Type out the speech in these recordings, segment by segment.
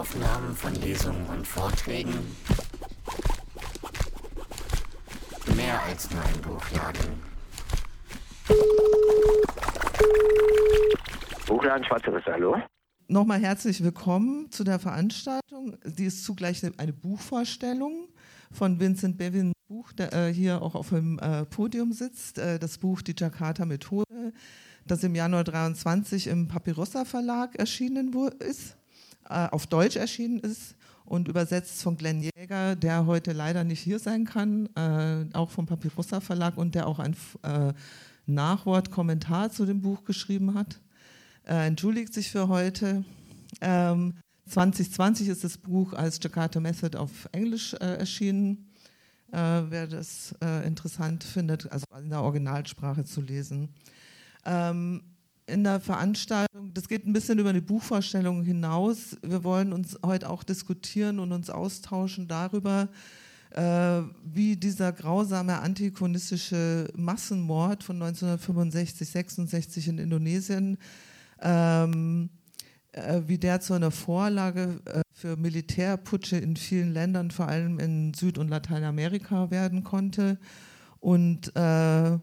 Audioaufnahmen von Lesungen und Vorträgen. Mehr als nur ein Buchladen. Buchladen Schwarze Risse, hallo? Nochmal herzlich willkommen zu der Veranstaltung. Die ist zugleich eine Buchvorstellung von Vincent Bevin Buch, der äh, hier auch auf dem äh, Podium sitzt. Äh, das Buch Die Jakarta Methode, das im Januar 23 im Papyrossa Verlag erschienen ist, äh, auf Deutsch erschienen ist und übersetzt von Glenn Jäger, der heute leider nicht hier sein kann, äh, auch vom Papyrossa Verlag und der auch ein äh, Nachwort, Kommentar zu dem Buch geschrieben hat äh, entschuldigt sich für heute. Ähm, 2020 ist das Buch als Jakarta Method auf Englisch äh, erschienen. Äh, wer das äh, interessant findet, also in der Originalsprache zu lesen. Ähm, in der Veranstaltung, das geht ein bisschen über die Buchvorstellung hinaus. Wir wollen uns heute auch diskutieren und uns austauschen darüber, äh, wie dieser grausame antikonistische Massenmord von 1965, 66 in Indonesien ähm, äh, wie der zu einer Vorlage äh, für Militärputsche in vielen Ländern, vor allem in Süd- und Lateinamerika werden konnte. Und äh,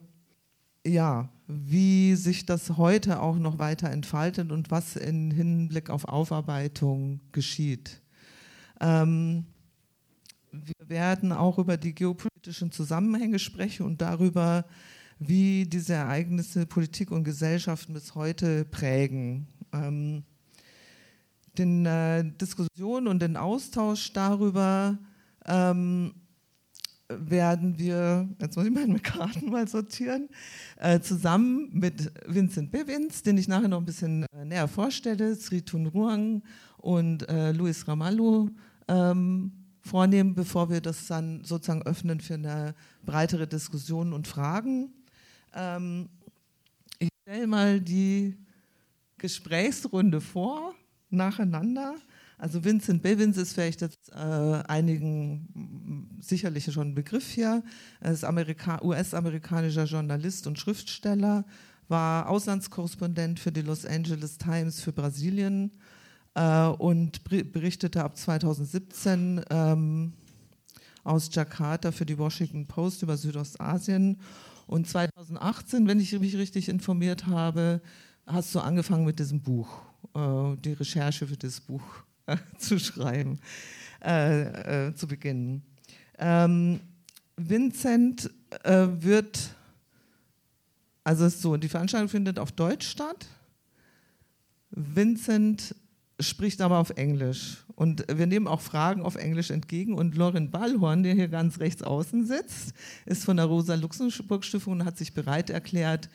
ja, wie sich das heute auch noch weiter entfaltet und was im Hinblick auf Aufarbeitung geschieht. Ähm, wir werden auch über die geopolitischen Zusammenhänge sprechen und darüber, wie diese Ereignisse Politik und Gesellschaft bis heute prägen. Ähm, den äh, Diskussion und den Austausch darüber ähm, werden wir, jetzt muss ich meine Karten mal sortieren, äh, zusammen mit Vincent Bivins, den ich nachher noch ein bisschen äh, näher vorstelle, Sri Thun Ruang und äh, Luis Ramallo ähm, vornehmen, bevor wir das dann sozusagen öffnen für eine breitere Diskussion und Fragen. Ähm, ich stelle mal die Gesprächsrunde vor, nacheinander. Also Vincent Bevins ist vielleicht jetzt äh, einigen sicherlich schon ein Begriff hier. Er ist US-amerikanischer Journalist und Schriftsteller, war Auslandskorrespondent für die Los Angeles Times für Brasilien äh, und berichtete ab 2017 ähm, aus Jakarta für die Washington Post über Südostasien und 2018, wenn ich mich richtig informiert habe, hast du angefangen mit diesem Buch, äh, die Recherche für das Buch zu schreiben, äh, äh zu beginnen. Ähm, Vincent äh, wird, also ist so, die Veranstaltung findet auf Deutsch statt. Vincent spricht aber auf Englisch. Und wir nehmen auch Fragen auf Englisch entgegen. Und Lorin Ballhorn, der hier ganz rechts außen sitzt, ist von der Rosa-Luxemburg-Stiftung und hat sich bereit erklärt,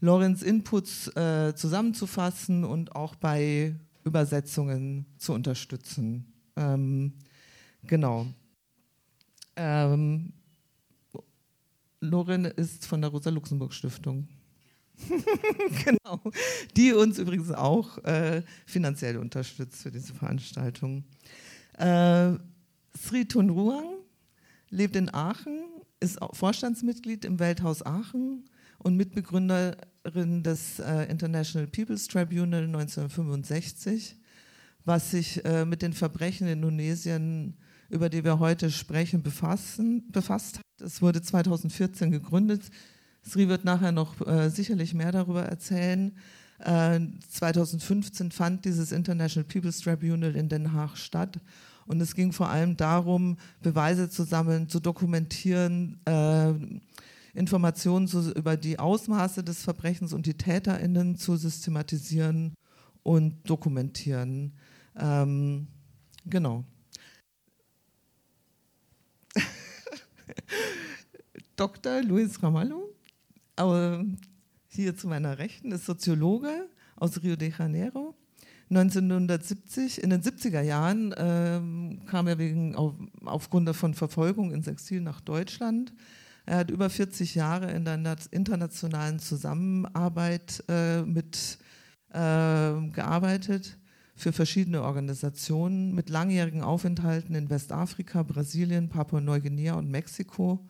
Lorens Inputs äh, zusammenzufassen und auch bei Übersetzungen zu unterstützen. Ähm, genau. Ähm, Lorin ist von der Rosa-Luxemburg-Stiftung. genau. Die uns übrigens auch äh, finanziell unterstützt für diese Veranstaltung. Äh, Sri Tunruang lebt in Aachen, ist Vorstandsmitglied im Welthaus Aachen und Mitbegründerin des äh, International People's Tribunal 1965, was sich äh, mit den Verbrechen in Indonesien, über die wir heute sprechen, befassen, befasst hat. Es wurde 2014 gegründet Sri wird nachher noch äh, sicherlich mehr darüber erzählen. Äh, 2015 fand dieses International People's Tribunal in Den Haag statt. Und es ging vor allem darum, Beweise zu sammeln, zu dokumentieren, äh, Informationen zu, über die Ausmaße des Verbrechens und die TäterInnen zu systematisieren und dokumentieren. Ähm, genau. Dr. Luis Ramallo aber hier zu meiner Rechten ist Soziologe aus Rio de Janeiro. 1970, in den 70er Jahren ähm, kam er wegen, auf, aufgrund von Verfolgung ins Exil nach Deutschland. Er hat über 40 Jahre in der internationalen Zusammenarbeit äh, mit äh, gearbeitet für verschiedene Organisationen mit langjährigen Aufenthalten in Westafrika, Brasilien, Papua-Neuguinea und Mexiko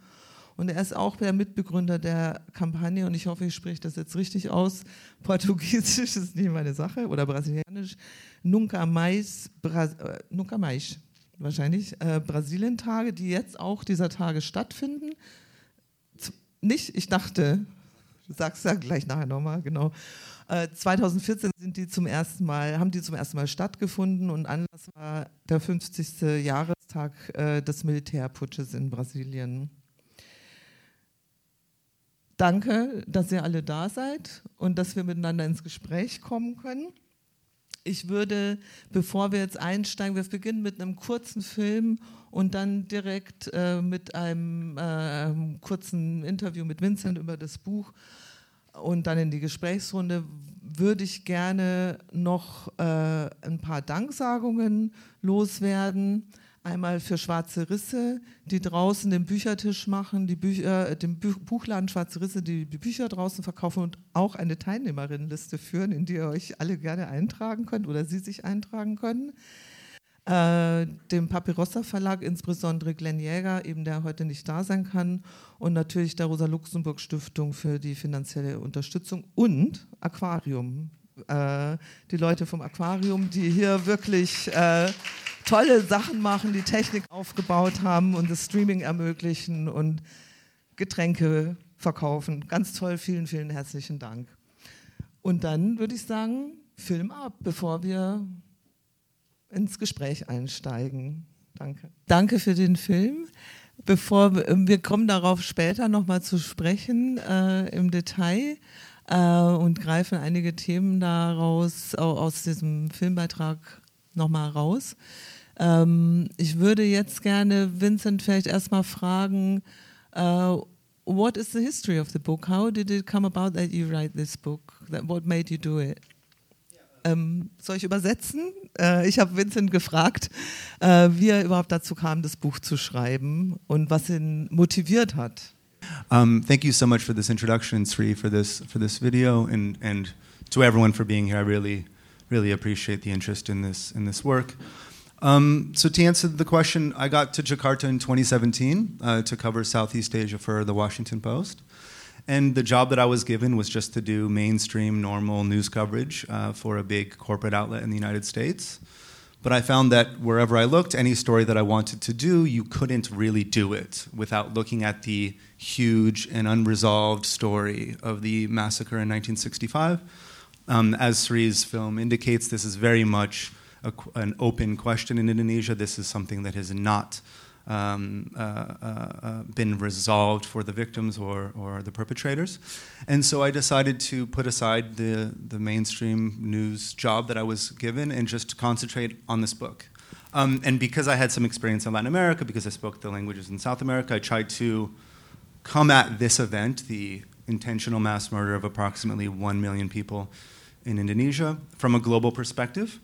Und er ist auch der Mitbegründer der Kampagne, und ich hoffe, ich spreche das jetzt richtig aus. Portugiesisch ist nicht meine Sache, oder Brasilianisch. Nunca mais, Bra äh, nunca mais wahrscheinlich, äh, Brasilien-Tage, die jetzt auch dieser Tage stattfinden. Nicht, ich dachte, sagst ja gleich nachher nochmal, genau. 2014 äh, sind die zum ersten Mal, haben die zum ersten Mal stattgefunden und Anlass war der 50. Jahrestag äh, des Militärputsches in Brasilien. Danke, dass ihr alle da seid und dass wir miteinander ins Gespräch kommen können. Ich würde, bevor wir jetzt einsteigen, wir beginnen mit einem kurzen Film und dann direkt äh, mit einem äh, kurzen Interview mit Vincent über das Buch und dann in die Gesprächsrunde würde ich gerne noch äh, ein paar Danksagungen loswerden. Einmal für Schwarze Risse, die draußen den Büchertisch machen, die Bücher, äh, den Buchladen Schwarze Risse, die, die Bücher draußen verkaufen und auch eine Teilnehmerinnenliste führen, in die ihr euch alle gerne eintragen könnt oder sie sich eintragen können äh, dem Papirossa Verlag, insbesondere Glenn Jäger, eben der heute nicht da sein kann, und natürlich der Rosa-Luxemburg-Stiftung für die finanzielle Unterstützung und Aquarium. Äh, die Leute vom Aquarium, die hier wirklich äh, tolle Sachen machen, die Technik aufgebaut haben und das Streaming ermöglichen und Getränke verkaufen. Ganz toll, vielen, vielen herzlichen Dank. Und dann würde ich sagen, Film ab, bevor wir ins Gespräch einsteigen. Danke. Danke für den Film. Bevor wir kommen darauf später nochmal zu sprechen äh, im Detail äh, und greifen einige Themen daraus aus diesem Filmbeitrag nochmal raus. Ähm, ich würde jetzt gerne Vincent vielleicht erstmal fragen, uh, what is the history of the book? How did it come about that you write this book? What made you do it? Ähm, soll ich übersetzen? Äh, ich habe Vincent gefragt, äh, wie er überhaupt dazu kam, das Buch zu schreiben und was ihn motiviert hat. Um, thank you so much for this introduction, Sri, for this for this video, and and to everyone for being here. I really really appreciate the interest in this in this work. Um, so to answer the question, I got to Jakarta in 2017 uh, to cover Southeast Asia for the Washington Post. And the job that I was given was just to do mainstream, normal news coverage uh, for a big corporate outlet in the United States. But I found that wherever I looked, any story that I wanted to do, you couldn't really do it without looking at the huge and unresolved story of the massacre in 1965. Um, as Sri's film indicates, this is very much a, an open question in Indonesia. This is something that has not um, uh, uh, uh, been resolved for the victims or, or the perpetrators. And so I decided to put aside the, the mainstream news job that I was given and just concentrate on this book. Um, and because I had some experience in Latin America, because I spoke the languages in South America, I tried to come at this event, the intentional mass murder of approximately 1 million people in Indonesia, from a global perspective.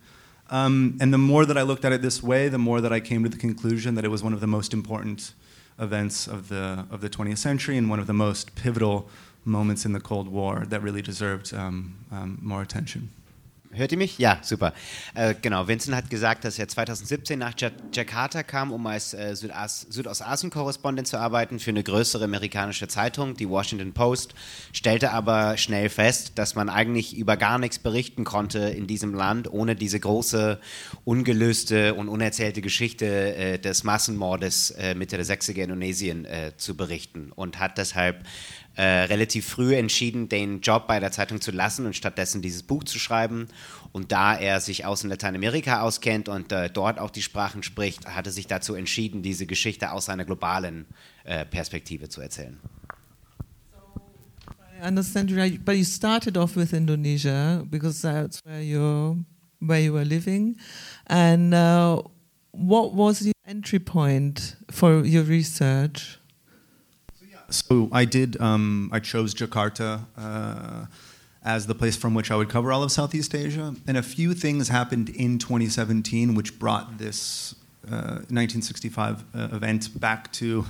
Um, and the more that I looked at it this way, the more that I came to the conclusion that it was one of the most important events of the, of the 20th century and one of the most pivotal moments in the Cold War that really deserved um, um, more attention. Hört ihr mich? Ja, super. Äh, genau, Vincent hat gesagt, dass er 2017 nach Jakarta kam, um als äh, Südostasien-Korrespondent zu arbeiten für eine größere amerikanische Zeitung, die Washington Post, stellte aber schnell fest, dass man eigentlich über gar nichts berichten konnte in diesem Land, ohne diese große, ungelöste und unerzählte Geschichte äh, des Massenmordes äh, Mitte der 60er Indonesien äh, zu berichten und hat deshalb äh, relativ früh entschieden, den Job bei der Zeitung zu lassen und stattdessen dieses Buch zu schreiben. Und da er sich aus in Lateinamerika auskennt und äh, dort auch die Sprachen spricht, hat er sich dazu entschieden, diese Geschichte aus einer globalen äh, Perspektive zu erzählen. I understand you right, but you started off with Indonesia because that's where you where you were living, and uh, what was the entry point for your research? So I did. Um, I chose Jakarta uh, as the place from which I would cover all of Southeast Asia, and a few things happened in 2017 which brought this uh, 1965 uh, event back to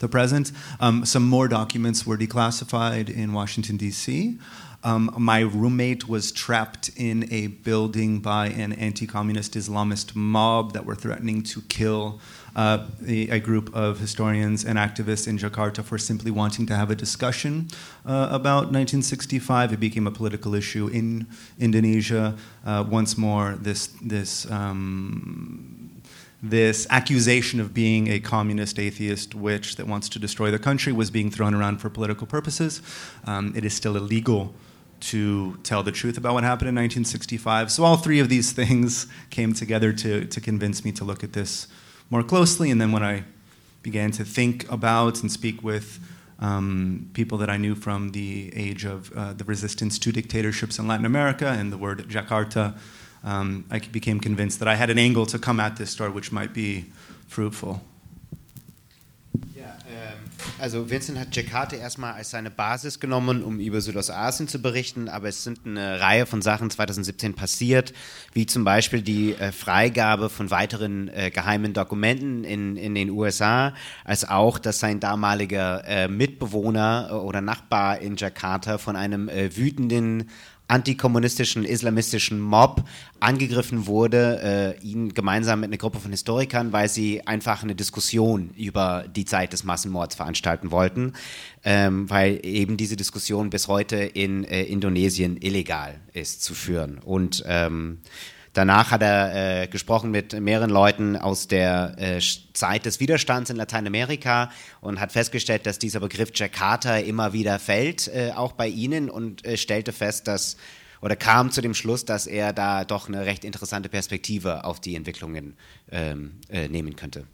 the present. Um, some more documents were declassified in Washington, D.C. Um, my roommate was trapped in a building by an anti communist Islamist mob that were threatening to kill uh, a, a, group of historians and activists in Jakarta for simply wanting to have a discussion uh, about 1965. It became a political issue in Indonesia. Uh, once more, this, this um, this accusation of being a communist atheist witch that wants to destroy the country was being thrown around for political purposes. Um, it is still illegal to tell the truth about what happened in 1965. So all three of these things came together to, to convince me to look at this more closely. And then when I began to think about and speak with um, people that I knew from the age of uh, the resistance to dictatorships in Latin America and the word Jakarta um, I became convinced that I had an angle to come at this story which might be fruitful. Also Vincent hat Jakarta erstmal als seine Basis genommen, um über Südostasien zu berichten, aber es sind eine Reihe von Sachen 2017 passiert, wie zum Beispiel die äh, Freigabe von weiteren äh, geheimen Dokumenten in, in den USA, als auch, dass sein damaliger äh, Mitbewohner äh, oder Nachbar in Jakarta von einem äh, wütenden antikommunistischen islamistischen Mob angegriffen wurde, äh, ihn gemeinsam mit einer Gruppe von Historikern, weil sie einfach eine Diskussion über die Zeit des Massenmords veranstalten wollten, ähm, weil eben diese Diskussion bis heute in äh, Indonesien illegal ist zu führen. Und ähm, Danach hat er äh, gesprochen mit mehreren Leuten aus der äh, Zeit des Widerstands in Lateinamerika und hat festgestellt, dass dieser Begriff Jakarta immer wieder fällt, äh, auch bei Ihnen, und äh, stellte fest, dass oder kam zu dem Schluss, dass er da doch eine recht interessante Perspektive auf die Entwicklungen ähm, äh, nehmen könnte.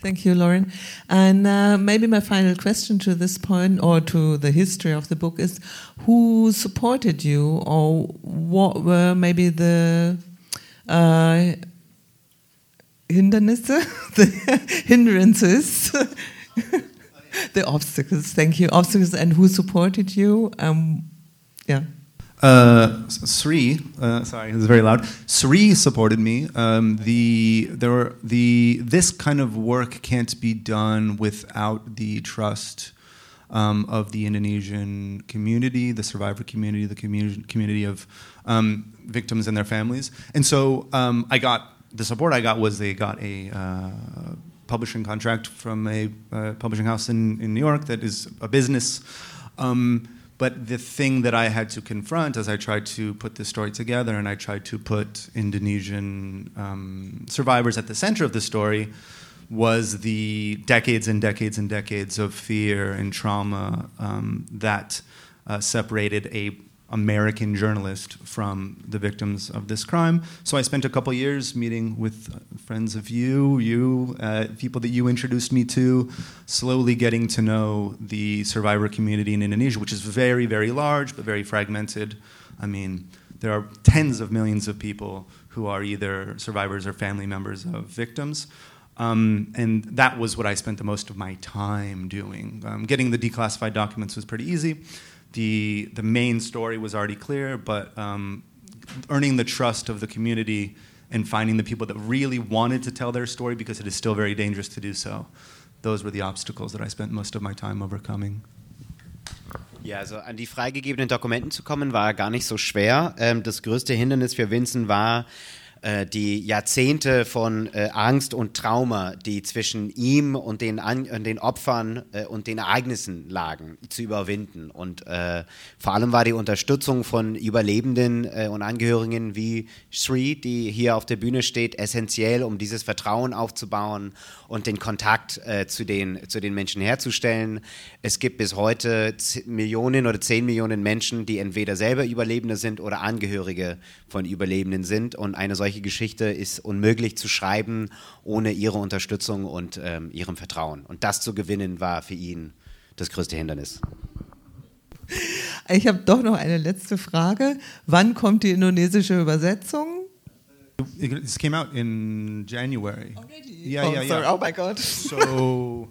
Thank you, Lauren. And uh, maybe my final question to this point or to the history of the book is who supported you or what were maybe the uh, the hindrances, the obstacles, thank you, obstacles, and who supported you? Um, yeah. Uh, Sri, uh, sorry, it was very loud. Sri supported me. Um, the there were the this kind of work can't be done without the trust um, of the Indonesian community, the survivor community, the community community of um, victims and their families. And so um, I got the support I got was they got a. Uh, publishing contract from a uh, publishing house in, in New York that is a business um, but the thing that I had to confront as I tried to put this story together and I tried to put Indonesian um, survivors at the center of the story was the decades and decades and decades of fear and trauma um, that uh, separated a American journalist from the victims of this crime. So I spent a couple years meeting with friends of you, you, uh, people that you introduced me to, slowly getting to know the survivor community in Indonesia, which is very, very large but very fragmented. I mean, there are tens of millions of people who are either survivors or family members of victims. Um, and that was what I spent the most of my time doing. Um, getting the declassified documents was pretty easy the the main story was already clear, but um, earning the trust of the community and finding the people that really wanted to tell their story because it is still very dangerous to do so. Those were the obstacles that I spent most of my time overcoming. Ja, also an die freigegebenen Dokumenten zu kommen, war gar nicht so schwer. Ähm, das größte Hindernis für Vincent war, äh, die Jahrzehnte von äh, Angst und Trauma, die zwischen ihm und den, An den Opfern äh, und den Ereignissen lagen, zu überwinden. Und äh, vor allem war die Unterstützung von Überlebenden äh, und Angehörigen wie Sri, die hier auf der Bühne steht, essentiell, um dieses Vertrauen aufzubauen und den Kontakt äh, zu, den, zu den Menschen herzustellen. Es gibt bis heute Millionen oder zehn Millionen Menschen, die entweder selber Überlebende sind oder Angehörige von Überlebenden sind. Und eine solche solche Geschichte ist unmöglich zu schreiben ohne ihre Unterstützung und ähm, ihrem Vertrauen. Und das zu gewinnen war für ihn das größte Hindernis. Ich habe doch noch eine letzte Frage. Wann kommt die indonesische Übersetzung? It came out in January. Already? Yeah, oh, yeah, yeah. Oh my God. so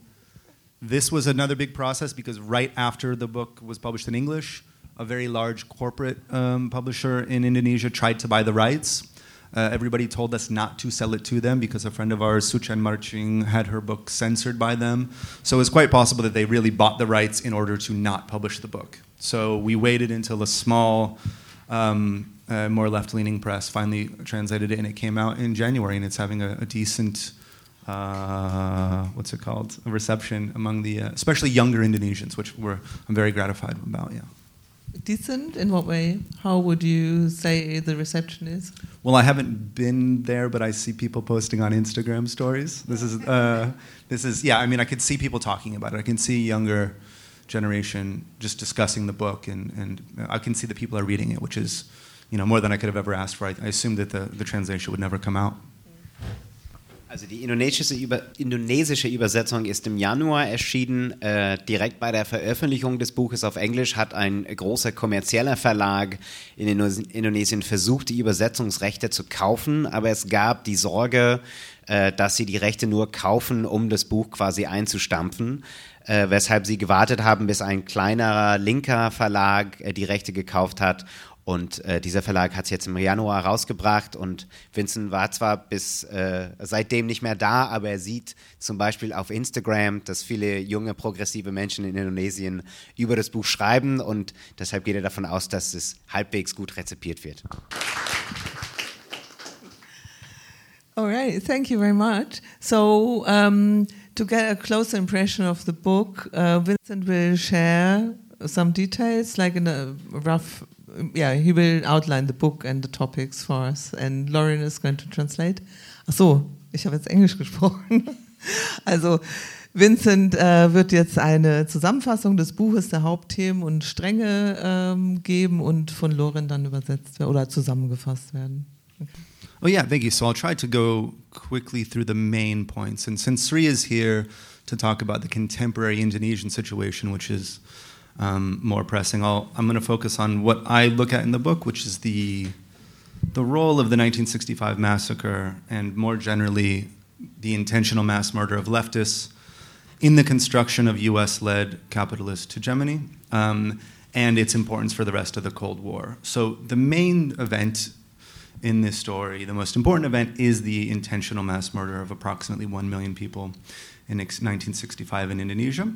this was another big process because right after the book was published in English, a very large corporate um, publisher in Indonesia tried to buy the rights. Uh, everybody told us not to sell it to them because a friend of ours, Suchen Marching, had her book censored by them. So it's quite possible that they really bought the rights in order to not publish the book. So we waited until a small, um, uh, more left leaning press finally translated it, and it came out in January, and it's having a, a decent. Uh, what's it called? A reception among the, uh, especially younger Indonesians, which we're, I'm very gratified about. Yeah. Decent in what way? How would you say the reception is? Well, I haven't been there, but I see people posting on Instagram stories. This is, uh, this is, yeah. I mean, I could see people talking about it. I can see younger generation just discussing the book, and, and I can see that people are reading it, which is, you know, more than I could have ever asked for. I, I assumed that the, the translation would never come out. Also die indonesische, Über indonesische, Übersetzung ist im Januar erschienen. Äh, direkt bei der Veröffentlichung des Buches auf Englisch hat ein großer kommerzieller Verlag in Indonesien versucht, die Übersetzungsrechte zu kaufen, aber es gab die Sorge, äh, dass sie die Rechte nur kaufen, um das Buch quasi einzustampfen. Äh, weshalb sie gewartet haben, bis ein kleinerer linker Verlag äh, die Rechte gekauft hat und äh, dieser Verlag hat es jetzt im Januar rausgebracht und Vincent war zwar bis äh, seitdem nicht mehr da, aber er sieht zum Beispiel auf Instagram, dass viele junge progressive Menschen in Indonesien über das Buch schreiben und deshalb geht er davon aus, dass es halbwegs gut rezipiert wird. All right, thank you very much. So, um, to get a closer impression of the book, uh, Vincent will share some details, like in a rough yeah, he will outline the book and the topics for us. And Lauren is going to translate. Ach so, ich habe jetzt Englisch gesprochen. Also Vincent äh, wird jetzt eine Zusammenfassung des Buches, der Hauptthemen und Stränge ähm, geben und von Lauren dann übersetzt oder zusammengefasst werden. Okay. Oh yeah, thank you. So I'll try to go quickly through the main points. And since Sri is here to talk about the contemporary Indonesian situation, which is um, more pressing. i am going to focus on what I look at in the book, which is the the role of the 1965 massacre and more generally the intentional mass murder of leftists in the construction of U.S.-led capitalist hegemony um, and its importance for the rest of the Cold War. So the main event in this story, the most important event, is the intentional mass murder of approximately one million people in 1965 in Indonesia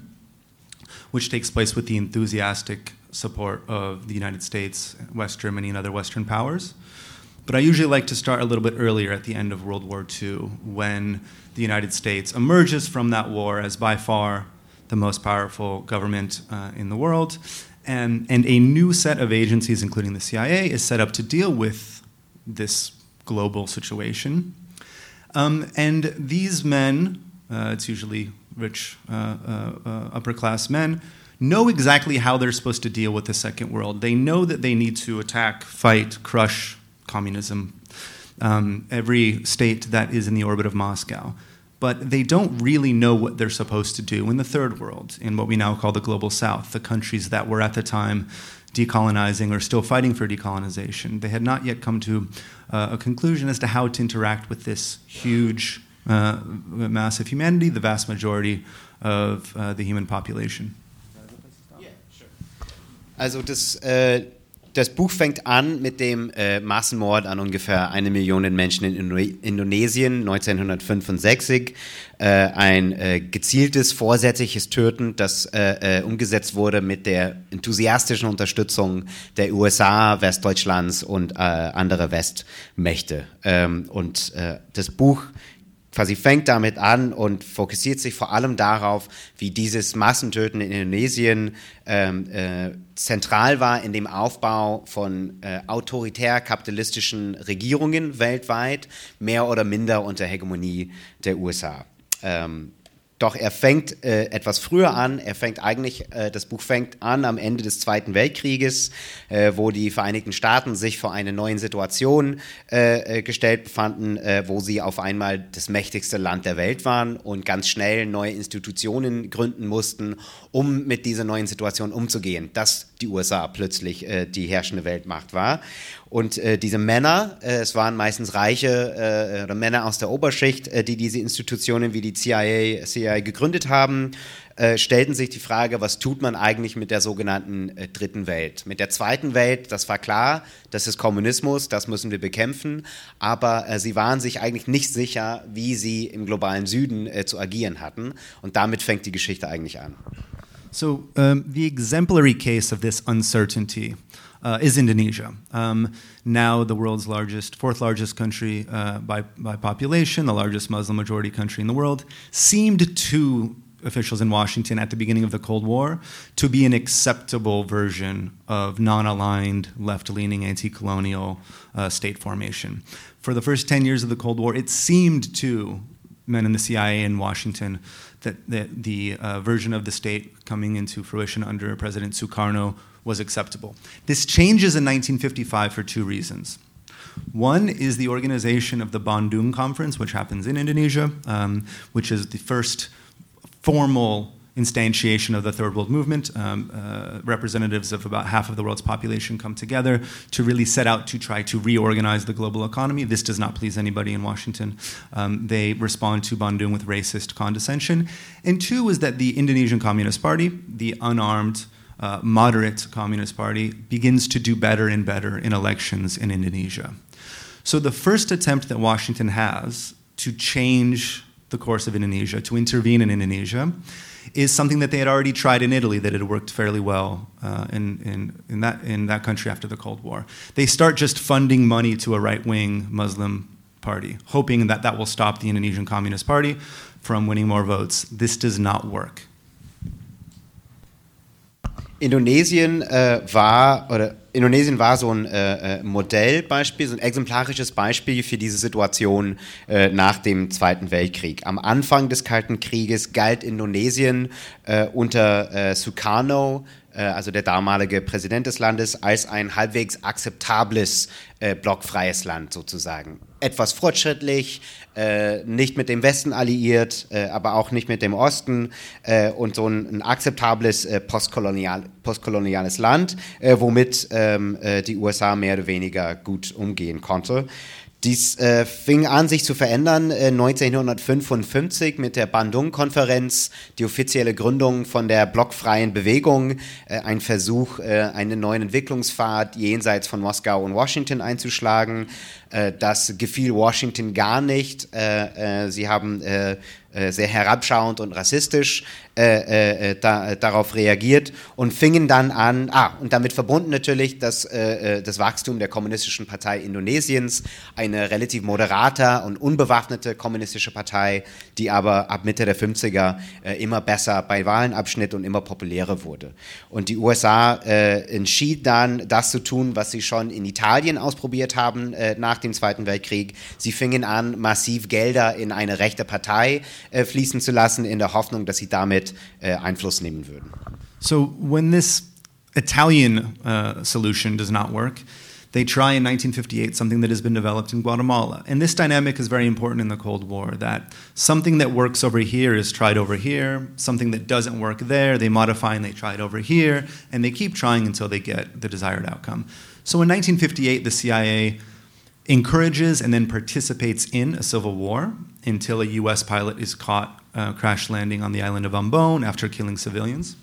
which takes place with the enthusiastic support of the United States, West Germany, and other Western powers. But I usually like to start a little bit earlier at the end of World War II when the United States emerges from that war as by far the most powerful government uh, in the world. And, and a new set of agencies, including the CIA, is set up to deal with this global situation. Um, and these men, uh, it's usually rich uh, uh, uh, upper class men, know exactly how they're supposed to deal with the second world. They know that they need to attack, fight, crush communism, um, every state that is in the orbit of Moscow. But they don't really know what they're supposed to do in the third world, in what we now call the global south, the countries that were at the time decolonizing or still fighting for decolonization. They had not yet come to uh, a conclusion as to how to interact with this huge mass of humanity, the vast majority of uh, the human population. Also das, äh, das Buch fängt an mit dem äh, Massenmord an ungefähr eine Million Menschen in Indo Indonesien 1965. Äh, ein äh, gezieltes, vorsätzliches Töten, das äh, äh, umgesetzt wurde mit der enthusiastischen Unterstützung der USA, Westdeutschlands und anderer Westmächte. Ähm, und das Buch quasi fängt damit an und fokussiert sich vor allem darauf, wie dieses Massentöten in Indonesien ähm, äh, zentral war in dem Aufbau von äh, autoritär-kapitalistischen Regierungen weltweit, mehr oder minder unter Hegemonie der USA. Ähm, doch er fängt äh, etwas früher an. Er fängt eigentlich, äh, das Buch fängt an am Ende des Zweiten Weltkrieges, äh, wo die Vereinigten Staaten sich vor eine neue Situation äh, äh, gestellt befanden, äh, wo sie auf einmal das mächtigste Land der Welt waren und ganz schnell neue Institutionen gründen mussten, um mit dieser neuen Situation umzugehen, dass die USA plötzlich die herrschende Weltmacht war. Und äh, diese Männer, äh, es waren meistens reiche äh, oder Männer aus der Oberschicht, äh, die diese Institutionen wie die CIA, CIA gegründet haben, äh, stellten sich die Frage, was tut man eigentlich mit der sogenannten äh, Dritten Welt? Mit der Zweiten Welt, das war klar, das ist Kommunismus, das müssen wir bekämpfen, aber sie waren sich eigentlich nicht sicher, wie sie im globalen Süden zu agieren hatten. Und damit fängt die Geschichte eigentlich an. So, um, the exemplary case of this uncertainty uh, is Indonesia. Um, now, the world's largest, fourth largest country uh, by, by population, the largest Muslim majority country in the world, seemed to officials in Washington at the beginning of the Cold War to be an acceptable version of non aligned, left leaning, anti colonial uh, state formation. For the first 10 years of the Cold War, it seemed to men in the CIA in Washington that, that the uh, version of the state coming into fruition under President Sukarno was acceptable. This changes in 1955 for two reasons. One is the organization of the Bandung Conference, which happens in Indonesia, um, which is the first formal instantiation of the Third World Movement. Um, uh, representatives of about half of the world's population come together to really set out to try to reorganize the global economy. This does not please anybody in Washington. Um, they respond to Bandung with racist condescension. And two is that the Indonesian Communist Party, the unarmed, uh, moderate Communist Party, begins to do better and better in elections in Indonesia. So the first attempt that Washington has to change the course of Indonesia, to intervene in Indonesia, is something that they had already tried in Italy that had worked fairly well uh, in, in, in, that, in that country after the Cold War. They start just funding money to a right wing Muslim party, hoping that that will stop the Indonesian Communist Party from winning more votes. This does not work. Indonesien äh, war oder Indonesien war so ein äh, Modellbeispiel, so ein exemplarisches Beispiel für diese Situation äh, nach dem Zweiten Weltkrieg. Am Anfang des Kalten Krieges galt Indonesien äh, unter Sukarno, also der damalige Präsident des Landes, als ein halbwegs akzeptables blockfreies Land sozusagen. Etwas fortschrittlich, äh, nicht mit dem Westen alliiert, äh, aber auch nicht mit dem Osten äh, und so ein, ein akzeptables äh, postkolonial, postkoloniales Land, äh, womit ähm, äh, die USA mehr oder weniger gut umgehen konnte. Dies äh, fing an, sich zu verändern äh, 1955 mit der Bandung-Konferenz, die offizielle Gründung von der blockfreien Bewegung, äh, ein Versuch, äh, einen neuen Entwicklungspfad jenseits von Moskau und Washington einzuschlagen. Äh, das gefiel Washington gar nicht. Äh, sie haben sehr herabschauend und rassistisch äh, äh, da, darauf reagiert und fingen dann an, ah, und damit verbunden natürlich das, äh, das Wachstum der Kommunistischen Partei Indonesiens, eine relativ moderater und unbewaffnete kommunistische Partei, die aber ab Mitte der 50er äh, immer besser bei Wahlen abschnitt und immer populärer wurde. Und die USA äh, entschied dann, das zu tun, was sie schon in Italien ausprobiert haben nach dem Zweiten Weltkrieg. Sie fingen an, massiv Gelder in eine rechte Partei äh, fließen zu lassen, in der Hoffnung, dass sie damit äh, Einfluss nehmen würden. So when this Italian uh, solution does not work, they try in 1958 something that has been developed in Guatemala. And this dynamic is very important in the Cold War that something that works over here is tried over here, something that doesn't work there, they modify and they try it over here, and they keep trying until they get the desired outcome. So in 1958, the CIA encourages and then participates in a civil war until a US pilot is caught uh, crash landing on the island of Ambon after killing civilians.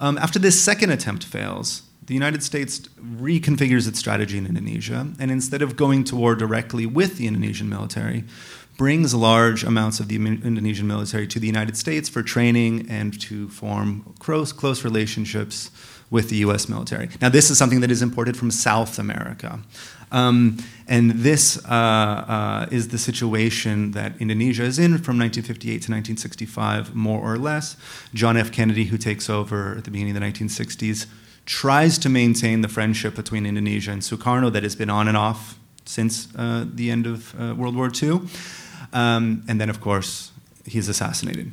Um, after this second attempt fails, the United States reconfigures its strategy in Indonesia, and instead of going to war directly with the Indonesian military, brings large amounts of the Indonesian military to the United States for training and to form close, close relationships with the US military. Now, this is something that is imported from South America. Um, and this uh, uh, is the situation that Indonesia is in from 1958 to 1965, more or less. John F. Kennedy, who takes over at the beginning of the 1960s, tries to maintain the friendship between Indonesia and Sukarno that has been on and off since uh, the end of uh, World War II. Um, and then, of course, he's assassinated.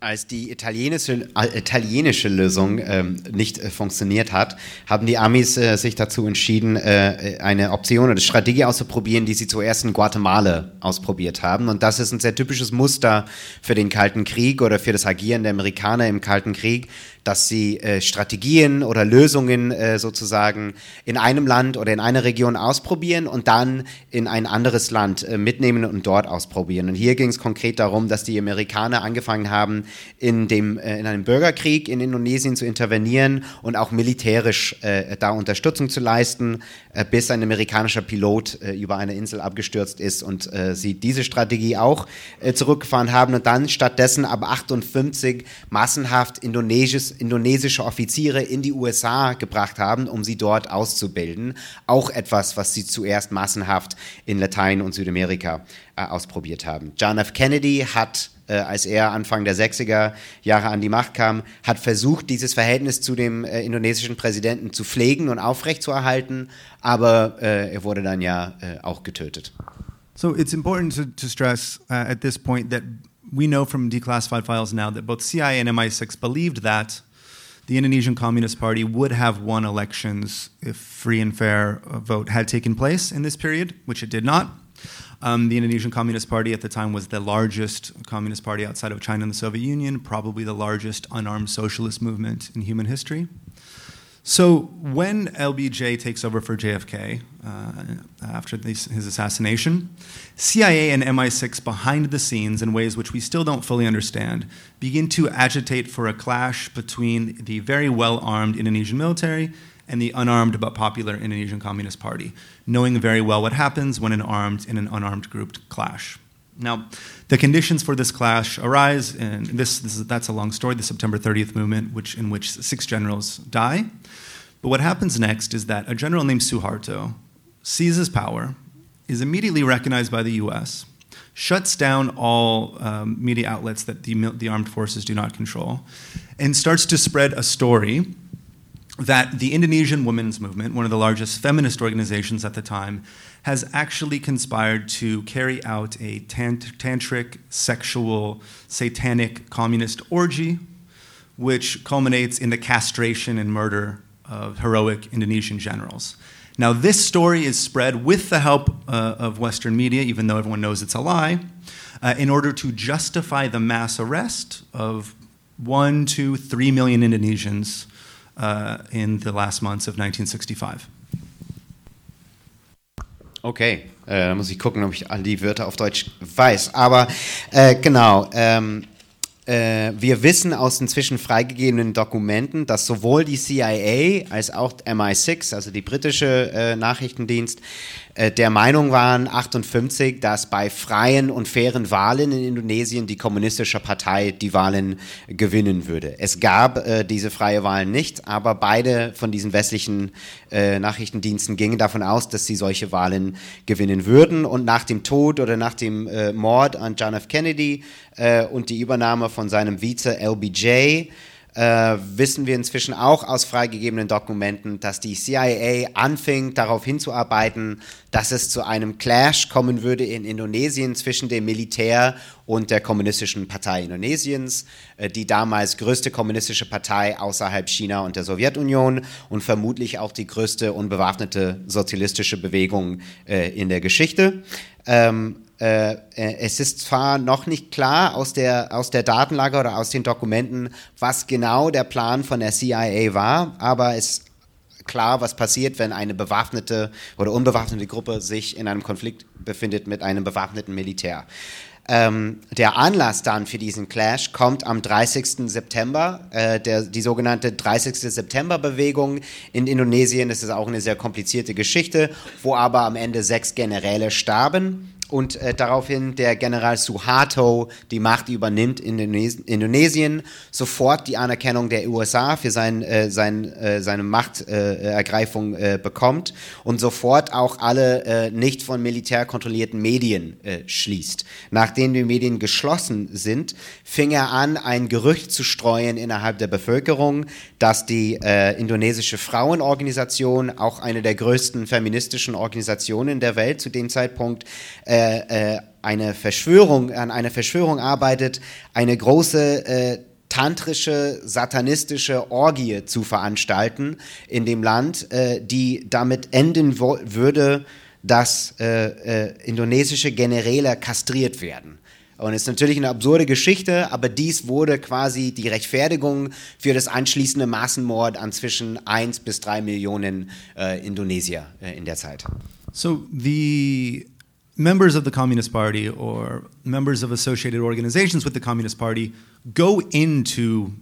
Als die italienische, äh, italienische Lösung ähm, nicht äh, funktioniert hat, haben die Amis äh, sich dazu entschieden, äh, eine Option oder Strategie auszuprobieren, die sie zuerst in Guatemala ausprobiert haben. Und das ist ein sehr typisches Muster für den Kalten Krieg oder für das Agieren der Amerikaner im Kalten Krieg, dass sie äh, Strategien oder Lösungen äh, sozusagen in einem Land oder in einer Region ausprobieren und dann in ein anderes Land äh, mitnehmen und dort ausprobieren. Und hier ging es konkret darum, dass die Amerikaner angefangen haben, in, dem, äh, in einem Bürgerkrieg in Indonesien zu intervenieren und auch militärisch äh, da Unterstützung zu leisten, äh, bis ein amerikanischer Pilot über eine Insel abgestürzt ist und sie diese Strategie auch zurückgefahren haben und dann stattdessen ab 58 massenhaft Indonesisch, indonesische Offiziere in die USA gebracht haben, um sie dort auszubilden. Auch etwas, was sie zuerst massenhaft in Latein- und Südamerika äh, ausprobiert haben. John F. Kennedy hat äh, als er Anfang der 60er Jahre an die Macht kam, hat versucht, dieses Verhältnis zu dem äh, indonesischen Präsidenten zu pflegen und aufrechtzuerhalten, aber äh, er wurde dann ja äh, auch getötet. So it's important to, to stress uh, at this point that we know from declassified files now that both CIA and MI6 believed that the Indonesian Communist Party would have won elections if free and fair uh, vote had taken place in this period, which it did not. Um, the Indonesian Communist Party at the time was the largest communist party outside of China and the Soviet Union, probably the largest unarmed socialist movement in human history. So when LBJ takes over for JFK uh, after his assassination, CIA and MI6 behind the scenes in ways which we still don't fully understand begin to agitate for a clash between the very well armed Indonesian military and the unarmed but popular Indonesian Communist Party, knowing very well what happens when an armed and an unarmed group clash. Now, the conditions for this clash arise, and this, this is, that's a long story, the September 30th movement, which, in which six generals die. But what happens next is that a general named Suharto seizes power, is immediately recognized by the US, shuts down all um, media outlets that the, the armed forces do not control, and starts to spread a story that the Indonesian women's movement, one of the largest feminist organizations at the time, has actually conspired to carry out a tant- tantric, sexual, satanic communist orgy, which culminates in the castration and murder of heroic Indonesian generals. Now, this story is spread with the help uh, of Western media, even though everyone knows it's a lie, uh, in order to justify the mass arrest of one, two, three million Indonesians uh, in the last months of 1965. Okay, äh, muss ich gucken, ob ich all die Wörter auf Deutsch weiß. Aber äh, genau, ähm, äh, wir wissen aus inzwischen freigegebenen Dokumenten, dass sowohl die CIA als auch MI6, also die britische äh, Nachrichtendienst, der Meinung waren, 58, dass bei freien und fairen Wahlen in Indonesien die kommunistische Partei die Wahlen gewinnen würde. Es gab äh, diese freie Wahlen nicht, aber beide von diesen westlichen äh, Nachrichtendiensten gingen davon aus, dass sie solche Wahlen gewinnen würden. Und nach dem Tod oder nach dem äh, Mord an John F. Kennedy äh, und die Übernahme von seinem Vize LBJ äh, wissen wir inzwischen auch aus freigegebenen Dokumenten, dass die CIA anfing darauf hinzuarbeiten, dass es zu einem Clash kommen würde in Indonesien zwischen dem Militär und der Kommunistischen Partei Indonesiens, äh, die damals größte kommunistische Partei außerhalb China und der Sowjetunion und vermutlich auch die größte unbewaffnete sozialistische Bewegung äh, in der Geschichte. Ähm, äh, äh, es ist zwar noch nicht klar aus der, aus der Datenlage oder aus den Dokumenten, was genau der Plan von der CIA war, aber es ist klar, was passiert, wenn eine bewaffnete oder unbewaffnete Gruppe sich in einem Konflikt befindet mit einem bewaffneten Militär. Ähm, der Anlass dann für diesen Clash kommt am 30. September, äh, der, die sogenannte 30. September-Bewegung in Indonesien. Das ist auch eine sehr komplizierte Geschichte, wo aber am Ende sechs Generäle starben und äh, daraufhin der General Suharto die Macht übernimmt in Indonesien, sofort die Anerkennung der USA für sein, äh, sein, äh, seine Machtergreifung äh, bekommt und sofort auch alle äh, nicht von Militär kontrollierten Medien äh, schließt. Nachdem die Medien geschlossen sind, fing er an, ein Gerücht zu streuen innerhalb der Bevölkerung, dass die indonesische Frauenorganisation, auch eine der größten feministischen Organisationen der Welt zu dem Zeitpunkt, äh, äh, eine Verschwörung, an einer Verschwörung arbeitet, eine große äh, tantrische, satanistische Orgie zu veranstalten in dem Land, äh, die damit enden würde, dass äh, äh, indonesische Generäle kastriert werden. Und es ist natürlich eine absurde Geschichte, aber dies wurde quasi die Rechtfertigung für das anschließende Massenmord an zwischen 1 bis 3 Millionen äh, Indonesier in der Zeit. So the members of the Communist Party or members of associated organizations with the Communist Party go into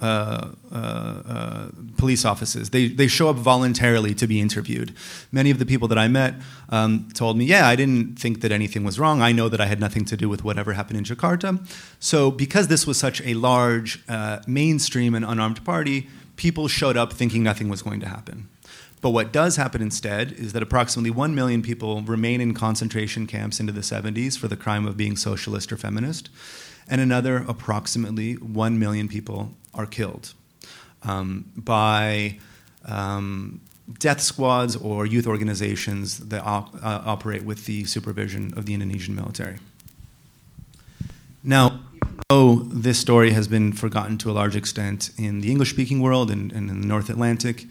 uh, uh, uh, police offices. They, they show up voluntarily to be interviewed. Many of the people that I met um, told me, yeah, I didn't think that anything was wrong. I know that I had nothing to do with whatever happened in Jakarta. So, because this was such a large, uh, mainstream, and unarmed party, people showed up thinking nothing was going to happen. But what does happen instead is that approximately 1 million people remain in concentration camps into the 70s for the crime of being socialist or feminist, and another approximately 1 million people are killed um, by um, death squads or youth organizations that op- uh, operate with the supervision of the Indonesian military. Now, though this story has been forgotten to a large extent in the English speaking world and, and in the North Atlantic,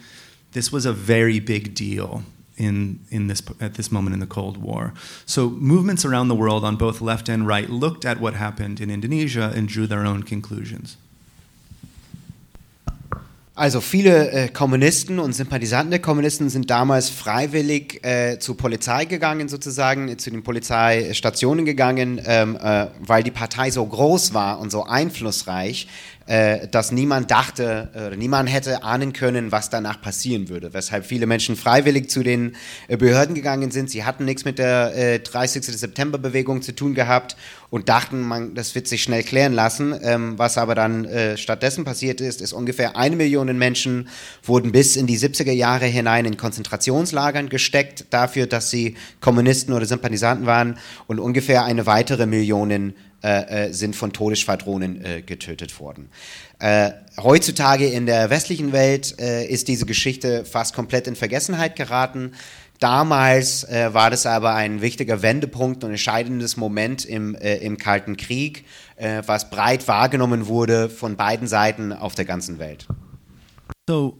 this was a very big deal in, in this, at this moment in the Cold War. So, movements around the world on both left and right looked at what happened in Indonesia and drew their own conclusions. Also viele äh, Kommunisten und Sympathisanten der Kommunisten sind damals freiwillig äh, zur Polizei gegangen, sozusagen, zu den Polizeistationen gegangen, ähm, äh, weil die Partei so groß war und so einflussreich, äh, dass niemand dachte äh, niemand hätte ahnen können, was danach passieren würde. Weshalb viele Menschen freiwillig zu den Behörden gegangen sind. Sie hatten nichts mit der äh, 30. September-Bewegung zu tun gehabt und dachten, man, das wird sich schnell klären lassen. Ähm, was aber dann äh, stattdessen passiert ist, ist ungefähr eine Million Menschen wurden bis in die 70er Jahre hinein in Konzentrationslagern gesteckt, dafür, dass sie Kommunisten oder Sympathisanten waren und ungefähr eine weitere Million äh, äh, sind von Todesschwadronen äh, getötet worden. Äh, heutzutage in der westlichen Welt äh, ist diese Geschichte fast komplett in Vergessenheit geraten. Damals äh, war das aber ein wichtiger Wendepunkt und entscheidendes Moment im, im Kalten Krieg, was breit wahrgenommen wurde von beiden Seiten auf der ganzen Welt. So,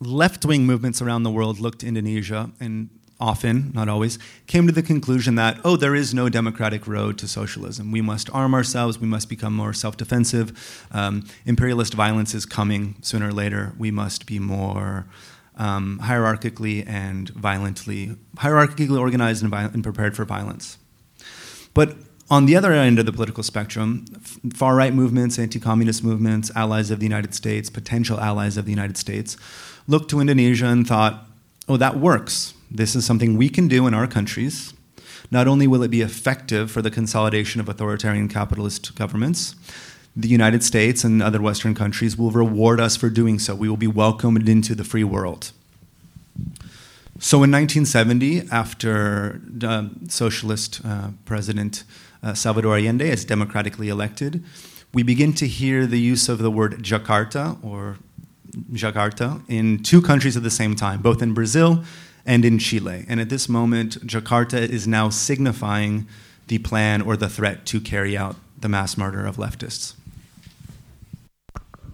left wing movements around the world looked to Indonesia and often, not always, came to the conclusion that, oh, there is no democratic road to socialism. We must arm ourselves, we must become more self defensive. Um, imperialist violence is coming sooner or later. We must be more um, hierarchically and violently, hierarchically organized and, and prepared for violence. But on the other end of the political spectrum, far right movements, anti communist movements, allies of the United States, potential allies of the United States, looked to Indonesia and thought, oh, that works. This is something we can do in our countries. Not only will it be effective for the consolidation of authoritarian capitalist governments, the United States and other Western countries will reward us for doing so. We will be welcomed into the free world. So in 1970, after uh, socialist uh, President uh, Salvador Allende is democratically elected, we begin to hear the use of the word Jakarta or Jakarta in two countries at the same time, both in Brazil and in Chile. And at this moment, Jakarta is now signifying the plan or the threat to carry out the mass murder of leftists.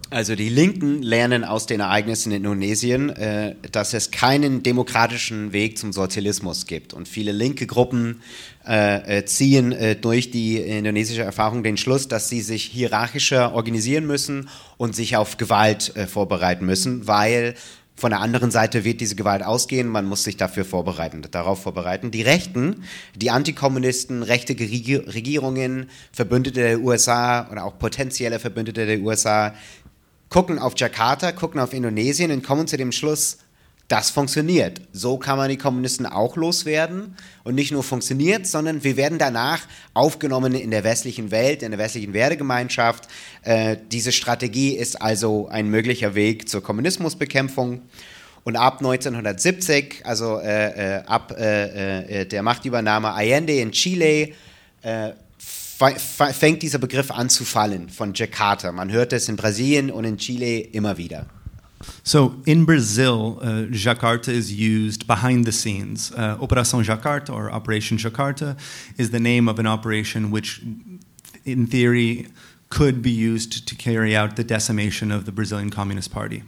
Also die Linken lernen aus den Ereignissen in Indonesien, äh, dass es keinen demokratischen Weg zum Sozialismus gibt. Und viele linke Gruppen äh, äh ziehen äh, durch die indonesische Erfahrung den Schluss, dass sie sich hierarchischer organisieren müssen und sich auf Gewalt äh, vorbereiten müssen, weil von der anderen Seite wird diese Gewalt ausgehen, man muss sich dafür vorbereiten, darauf vorbereiten. Die Rechten, die Antikommunisten, rechte Regierungen, Verbündete der USA oder auch potenzielle Verbündete der USA gucken auf Jakarta, gucken auf Indonesien und kommen zu dem Schluss, das funktioniert. So kann man die Kommunisten auch loswerden. Und nicht nur funktioniert, sondern wir werden danach aufgenommen in der westlichen Welt, in der westlichen Wertegemeinschaft. Äh, diese Strategie ist also ein möglicher Weg zur Kommunismusbekämpfung. Und ab 1970, also äh, äh, ab äh, äh, der Machtübernahme Allende in Chile, äh, fängt dieser Begriff an zu fallen von Jakarta. Man hört es in Brasilien und in Chile immer wieder. So in Brazil, uh, Jakarta is used behind the scenes. Uh, Operação Jakarta or Operation Jakarta is the name of an operation which, in theory, could be used to carry out the decimation of the Brazilian Communist Party.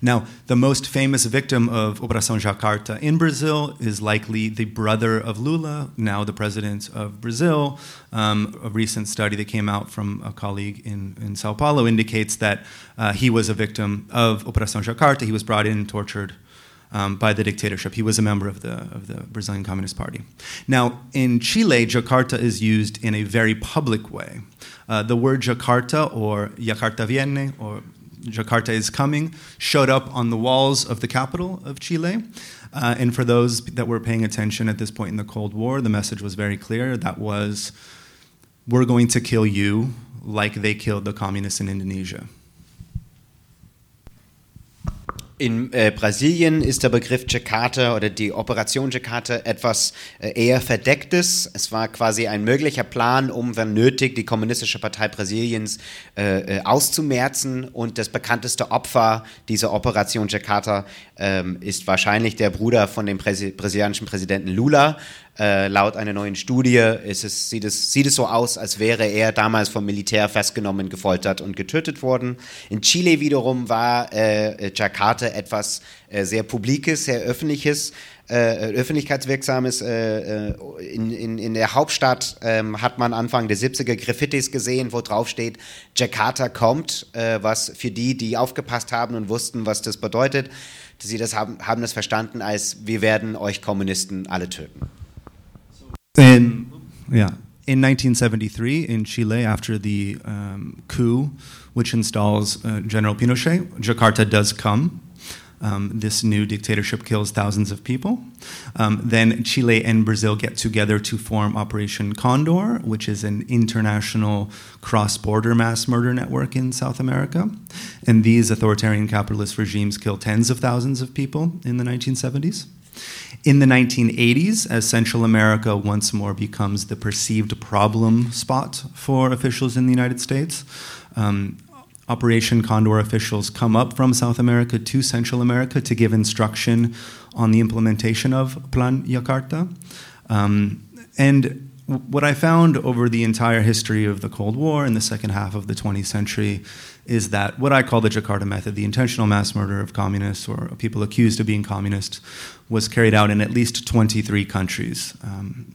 Now, the most famous victim of Operação Jacarta in Brazil is likely the brother of Lula, now the president of Brazil. Um, a recent study that came out from a colleague in, in Sao Paulo indicates that uh, he was a victim of Operação Jacarta. He was brought in and tortured um, by the dictatorship. He was a member of the, of the Brazilian Communist Party. Now, in Chile, Jakarta is used in a very public way. Uh, the word Jakarta or Jakarta viene or Jakarta is coming showed up on the walls of the capital of Chile. Uh, and for those that were paying attention at this point in the Cold War, the message was very clear. That was, we're going to kill you like they killed the communists in Indonesia. In äh, Brasilien ist der Begriff Jakarta oder die Operation Jakarta etwas äh, eher Verdecktes. Es war quasi ein möglicher Plan, um, wenn nötig, die Kommunistische Partei Brasiliens äh, äh auszumerzen. Und das bekannteste Opfer dieser Operation Jakarta ähm, ist wahrscheinlich der Bruder von dem Präsi brasilianischen Präsidenten Lula. Äh, laut einer neuen Studie es, sieht, es, sieht es so aus, als wäre er damals vom Militär festgenommen, gefoltert und getötet worden. In Chile wiederum war äh, Jakarta etwas äh, sehr Publikes, sehr Öffentliches. Äh, öffentlichkeitswirksames. Äh, äh, in, in, in der Hauptstadt ähm, hat man Anfang der 70er Graffitis gesehen, wo drauf steht, Jakarta kommt, was für die, die aufgepasst haben und wussten, was das bedeutet, sie das haben, haben das verstanden als, wir werden euch Kommunisten alle töten. In, yeah. In 1973, in Chile, after the um, coup which installs uh, General Pinochet, Jakarta does come. Um, this new dictatorship kills thousands of people. Um, then Chile and Brazil get together to form Operation Condor, which is an international cross border mass murder network in South America. And these authoritarian capitalist regimes kill tens of thousands of people in the 1970s. In the 1980s, as Central America once more becomes the perceived problem spot for officials in the United States, um, Operation Condor officials come up from South America to Central America to give instruction on the implementation of Plan Jakarta. Um, and what I found over the entire history of the Cold War and the second half of the 20th century is that what I call the Jakarta method, the intentional mass murder of communists or people accused of being communists, was carried out in at least 23 countries um,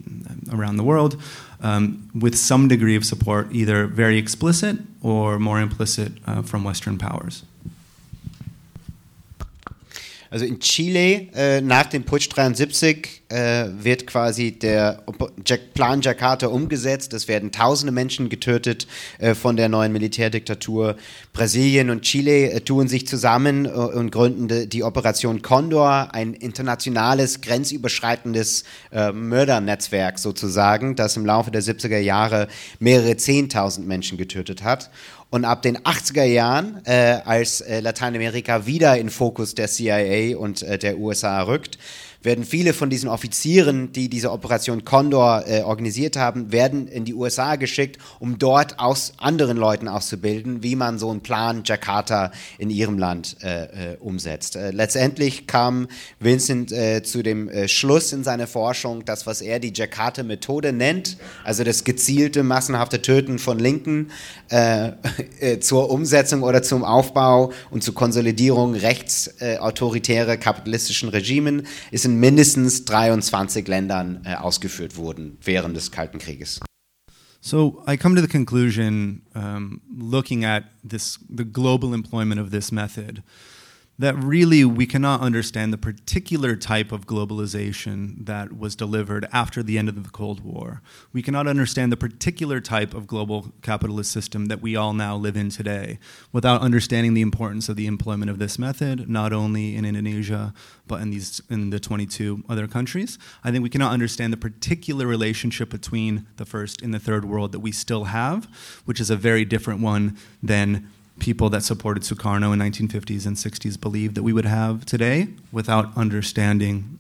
around the world um, with some degree of support, either very explicit or more implicit uh, from Western powers. Also in Chile äh, nach dem Putsch 73 äh, wird quasi der Plan Jakarta umgesetzt. Es werden tausende Menschen getötet äh, von der neuen Militärdiktatur. Brasilien und Chile äh, tun sich zusammen äh, und gründen die Operation Condor, ein internationales, grenzüberschreitendes äh, Mördernetzwerk sozusagen, das im Laufe der 70er Jahre mehrere Zehntausend Menschen getötet hat. Und ab den 80er Jahren, äh, als äh, Lateinamerika wieder in Fokus der CIA und äh, der USA rückt, werden viele von diesen Offizieren, die diese Operation Condor äh, organisiert haben, werden in die USA geschickt, um dort aus anderen Leuten auszubilden, wie man so einen Plan Jakarta in ihrem Land äh, äh, umsetzt. Äh, letztendlich kam Vincent äh, zu dem äh, Schluss in seiner Forschung, dass was er die Jakarta-Methode nennt, also das gezielte massenhafte Töten von Linken zur Umsetzung oder zum Aufbau und zur Konsolidierung rechtsautoritäre kapitalistischen Regimen, ist in mindestens 23 Ländern äh, ausgeführt wurden während des Kalten Krieges. So I come to the conclusion, um, looking at this, the global employment of this method, that really we cannot understand the particular type of globalization that was delivered after the end of the Cold War. We cannot understand the particular type of global capitalist system that we all now live in today without understanding the importance of the employment of this method, not only in Indonesia, but in, these, in the 22 other countries. I think we cannot understand the particular relationship between the first and the third world that we still have, which is a very different one than people that supported Sukarno in 1950s and 60s believed that we would have today without understanding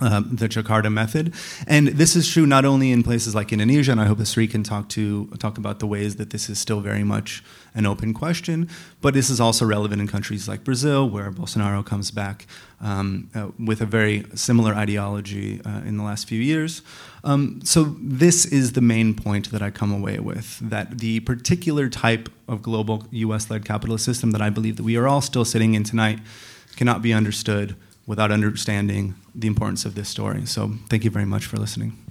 uh, the Jakarta method. And this is true not only in places like Indonesia, and I hope Sri can talk to talk about the ways that this is still very much an open question, but this is also relevant in countries like Brazil, where Bolsonaro comes back um, uh, with a very similar ideology uh, in the last few years. Um, so this is the main point that I come away with, that the particular type of global US-led capitalist system that I believe that we are all still sitting in tonight cannot be understood without understanding the importance of this story. So thank you very much for listening.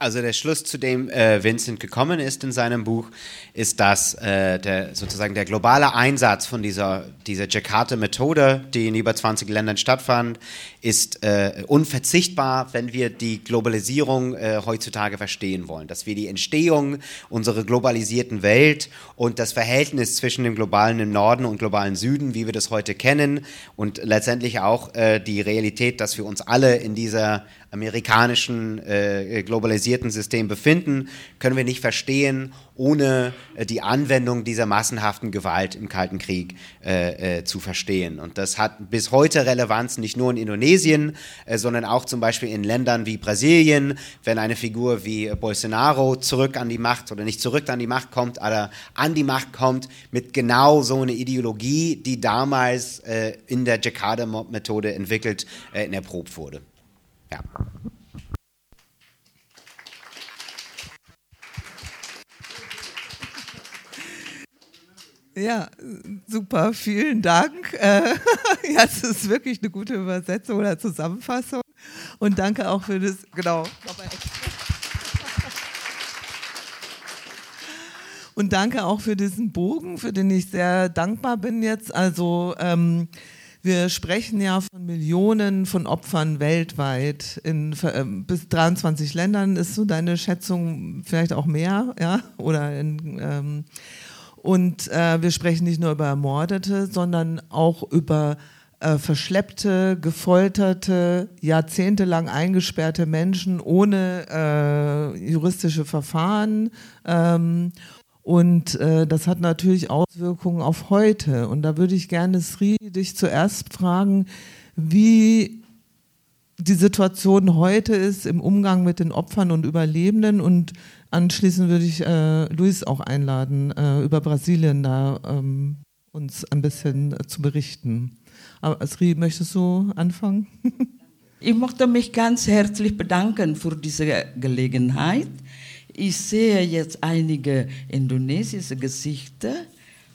Also der Schluss, zu dem äh, Vincent gekommen ist in seinem Buch, ist, dass äh, der, sozusagen der globale Einsatz von dieser, dieser Jakarta-Methode, die in über 20 Ländern stattfand, ist äh, unverzichtbar, wenn wir die Globalisierung äh, heutzutage verstehen wollen. Dass wir die Entstehung unserer globalisierten Welt und das Verhältnis zwischen dem globalen Norden und globalen Süden, wie wir das heute kennen, und letztendlich auch äh, die Realität, dass wir uns alle in dieser amerikanischen äh, globalisierten System befinden, können wir nicht verstehen, ohne äh, die Anwendung dieser massenhaften Gewalt im Kalten Krieg äh, äh, zu verstehen. Und das hat bis heute Relevanz nicht nur in Indonesien, äh, sondern auch zum Beispiel in Ländern wie Brasilien, wenn eine Figur wie Bolsonaro zurück an die Macht oder nicht zurück an die Macht kommt, aber an die Macht kommt mit genau so einer Ideologie, die damals äh, in der Jakarta-Methode entwickelt, äh, erprobt wurde. Ja. Ja, super, vielen Dank. Äh, ja, es ist wirklich eine gute Übersetzung oder Zusammenfassung. Und danke auch für das, genau. Und danke auch für diesen Bogen, für den ich sehr dankbar bin jetzt. Also ähm, wir sprechen ja von Millionen von Opfern weltweit. In äh, bis 23 Ländern ist so deine Schätzung vielleicht auch mehr, ja? Oder in, ähm, und äh, wir sprechen nicht nur über Ermordete, sondern auch über äh, verschleppte, gefolterte, jahrzehntelang eingesperrte Menschen ohne äh, juristische Verfahren. Ähm, und äh, das hat natürlich Auswirkungen auf heute. Und da würde ich gerne, Sri, dich zuerst fragen, wie die Situation heute ist im Umgang mit den Opfern und Überlebenden und Anschließend würde ich äh, Luis auch einladen, äh, über Brasilien da ähm, uns ein bisschen äh, zu berichten. Aber Sri, möchtest du anfangen? ich möchte mich ganz herzlich bedanken für diese Gelegenheit. Ich sehe jetzt einige indonesische Gesichter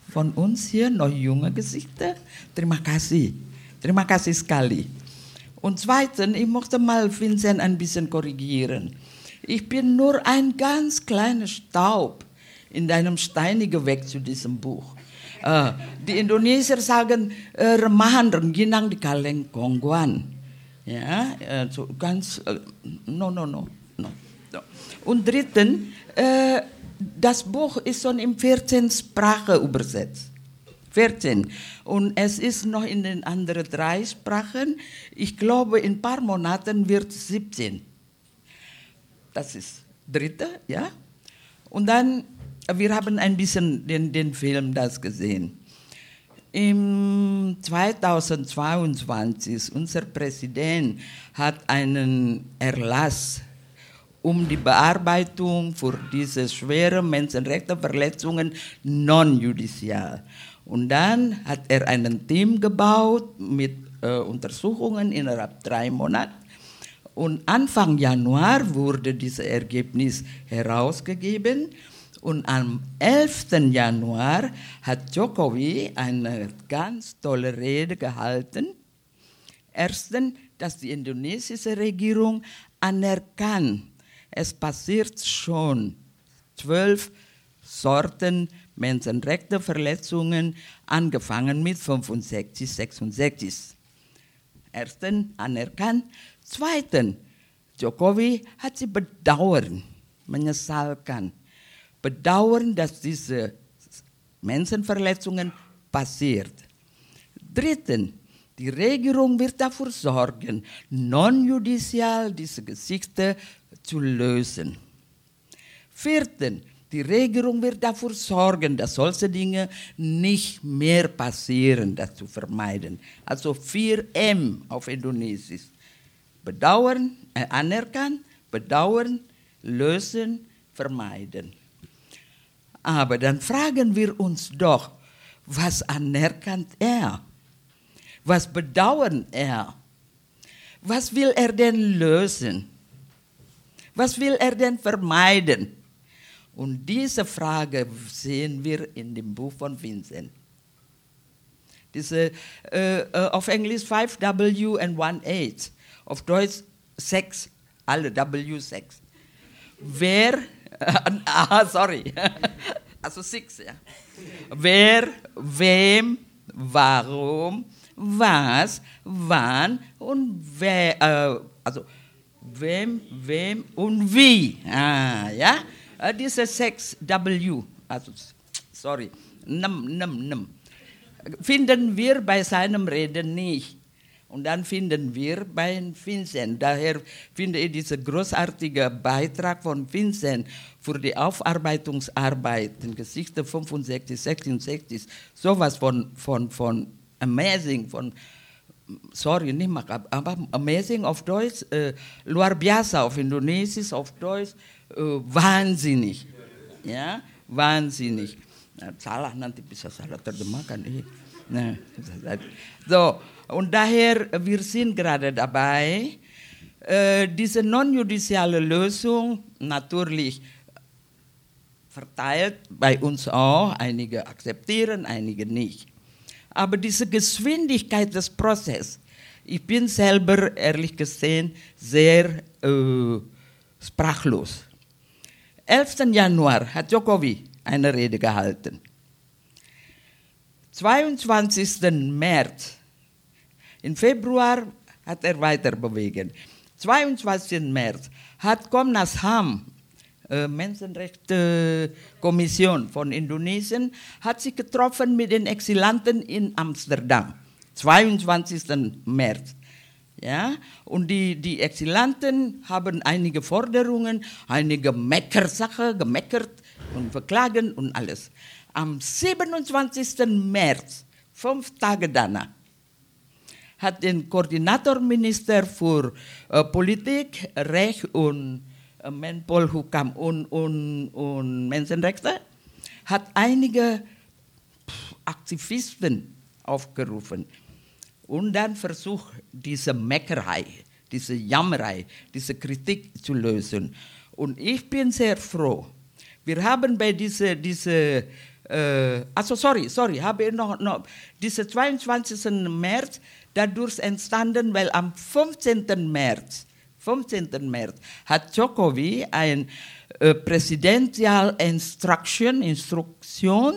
von uns hier, noch junge Gesichter. Terima kasih. Terima kasih sekali. Und zweitens, ich möchte mal Vincent ein bisschen korrigieren. Ich bin nur ein ganz kleiner Staub in deinem steinigen Weg zu diesem Buch. Uh, die Indonesier sagen uh, remahan rengginang di kaleng kongguan. Ja, uh, so ganz, no, no, no, no. Und drittens, das Buch ist schon in 14 Sprachen übersetzt. 14. Und es ist noch in den anderen drei Sprachen. Ich glaube, in ein paar Monaten wird es 17. Das ist dritte, ja. Und dann, wir haben ein bisschen den, den Film das gesehen. Im 2022 unser Präsident hat einen Erlass um die Bearbeitung für diese schweren Menschenrechtsverletzungen non-judizial. Und dann hat er ein Team gebaut mit äh, Untersuchungen innerhalb drei Monaten. Und Anfang Januar wurde dieses Ergebnis herausgegeben. Und am 11. Januar hat Jokowi eine ganz tolle Rede gehalten. Erstens, dass die indonesische Regierung anerkannt, es passiert schon zwölf Sorten Menschenrechtsverletzungen, angefangen mit 65, 66. Erstens anerkannt, Zweitens, Jokowi hat sie bedauern, menyesalkan. Bedauern, dass diese Menschenverletzungen passiert. Drittens, die Regierung wird dafür sorgen, non-judicial diese Geschichte zu lösen. Viertens, Die Regierung wird dafür sorgen, dass solche Dinge nicht mehr passieren, das zu vermeiden. Also 4M auf Indonesisch. Bedauern, äh, anerkennen, bedauern, lösen, vermeiden. Aber dann fragen wir uns doch, was anerkennt er? Was bedauert er? Was will er denn lösen? Was will er denn vermeiden? Und diese Frage sehen wir in dem Buch von Vincent. Diese, äh, äh, auf Englisch 5W and 1H, auf Deutsch 6, alle W6. Wer, ah, sorry, also 6, ja. Wer, wem, warum, was, wann und wer, äh, also wem, wem und wie. Ah, ja? Diese 6 W, also sorry, nem, nem, nem, finden wir bei seinem Reden nicht. Und dann finden wir bei Vincent. Daher finde ich diesen großartigen Beitrag von Vincent für die Aufarbeitungsarbeit in Gesichter 65, 66, sowas von, von, von amazing, von, sorry, nicht mal, aber amazing auf Deutsch, äh, luar biasa auf Indonesisch, auf Deutsch, äh, wahnsinnig. Ja, wahnsinnig. Nah, salah nanti bisa salah terjemahkan. Nah, so, und daher, wir sind gerade dabei, äh, diese non-judiziale Lösung natürlich verteilt bei uns auch, einige akzeptieren, einige nicht. Aber diese Geschwindigkeit des Prozesses, ich bin selber ehrlich gesehen sehr äh, sprachlos. 11. Januar hat Jokowi eine Rede gehalten. 22. März, im Februar hat er weiter bewegen. 22. März hat Komnas Ham, äh, Menschenrechtskommission von Indonesien, hat sich getroffen mit den Exilanten in Amsterdam. 22. März. Ja, und die, die Exilanten haben einige Forderungen, einige Meckersachen gemeckert und verklagen und alles. Am 27. März, fünf Tage danach, hat der Koordinatorminister für äh, Politik, Recht und äh, Menpolhukam und, und, und Menschenrechte, hat einige Aktivisten aufgerufen und dann versucht, diese Meckerei, diese Jammerei, diese Kritik zu lösen. Und ich bin sehr froh. Wir haben bei dieser, diese, äh, also sorry, sorry, habe ich noch, noch, diese 22. März dadurch entstanden, weil am 15. März, 15. März hat Jokowi ein äh, Presidential Instruction, Instruktion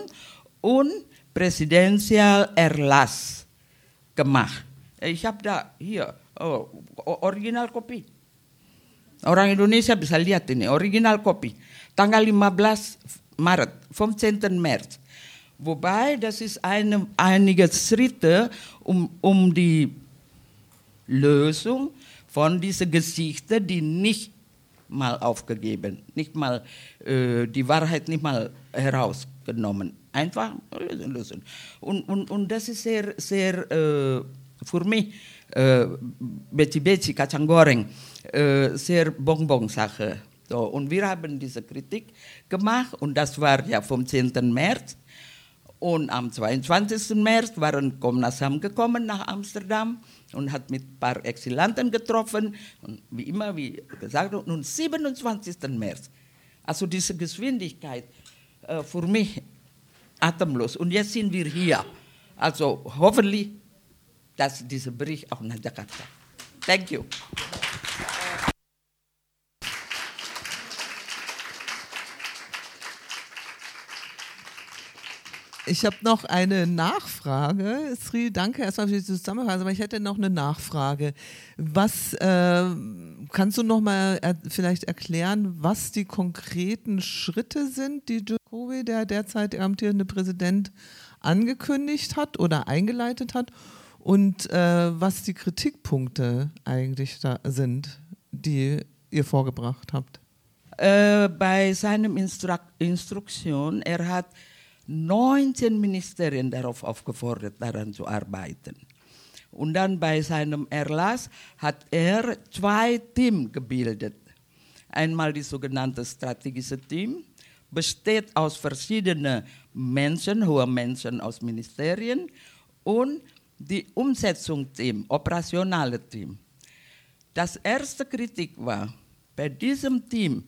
und Presidential Erlass gemacht. Ich habe da hier oh, Originalkopie. Orang Indonesia bisa lihat ini, original kopi. Tanggal 15 Maret, 15. März. Wobei, das ist eine, einige Schritte, um, um die Lösung von diesen Geschichten, die nicht mal aufgegeben, nicht mal äh, die Wahrheit nicht mal herausgenommen. Einfach lösen, lösen. Und, und, und das ist sehr, sehr äh, für mich, äh, Beci Beci, Kacang Goreng, äh, sehr Bonbon-Sache. So, und wir haben diese Kritik gemacht und das war ja vom 10. März. Und am 22. März waren Komnas gekommen nach Amsterdam und hat mit ein paar Exilanten getroffen. Und wie immer, wie gesagt, und am 27. März. Also diese Geschwindigkeit äh, für mich atemlos. Und jetzt sind wir hier. Also hoffentlich, dass dieser Bericht auch nach Jakarta. Thank you. Ich habe noch eine Nachfrage. Sri, danke erstmal für die Zusammenfassung, aber ich hätte noch eine Nachfrage. Was äh, kannst du noch mal er, vielleicht erklären, was die konkreten Schritte sind, die Jokowi, der derzeit amtierende Präsident, angekündigt hat oder eingeleitet hat und äh, was die Kritikpunkte eigentlich da sind, die ihr vorgebracht habt? äh, bei seinem Instru Instruktion, er hat 19 Ministerien darauf aufgefordert, daran zu arbeiten. Und dann bei seinem Erlass hat er zwei Teams gebildet. Einmal die sogenannte strategische Team, besteht aus verschiedenen Menschen, hohen Menschen aus Ministerien und die Umsetzungsteam, operationale Team. Das erste Kritik war, bei diesem Team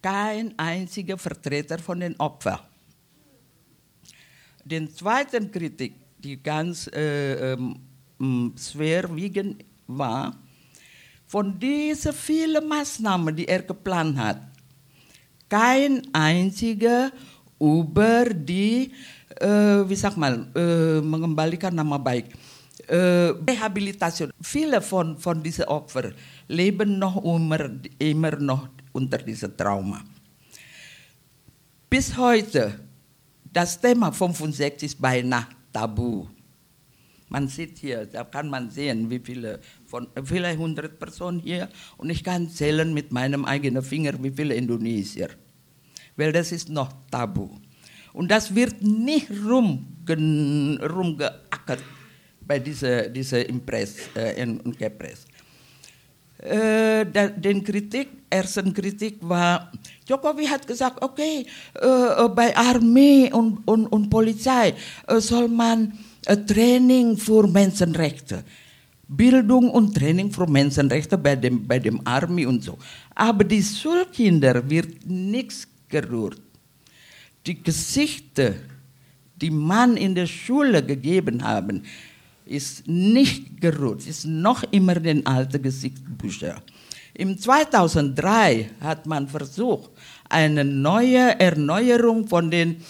kein einziger Vertreter von den Opfern. Den zweiten Kritik, die ganz äh, ähm, schwerwiegend war, von diesen vielen Maßnahmen, die er geplant hat, kein einziger über die, äh, wie sag mal, äh, mengembalikan nama baik, äh, Rehabilitation. Viele von, von diesen Opfern leben noch immer, immer noch unter diesem Trauma. Bis heute, das Thema 65 ist beinahe tabu. Man sieht hier, da kann man sehen, wie viele, von vielleicht 100 Personen hier und ich kann zählen mit meinem eigenen Finger, wie viele Indonesier. Weil das ist noch tabu. Und das wird nicht rumge rumgeackert bei dieser, dieser Impress äh, und Kepres. Äh, den Kritik, ersten Kritik war, Jokowi hat gesagt, okay, äh, bei Armee und, und, und Polizei äh, soll man Training für Menschenrechte, Bildung und Training für Menschenrechte bei dem, bei dem Armee und so. Aber die Schulkinder wird nichts gerührt. Die Gesichter, die man in der Schule gegeben haben, ist nicht gerührt, ist noch immer den alten Gesichtsbücher. Im 2003 hat man versucht, eine neue Erneuerung von den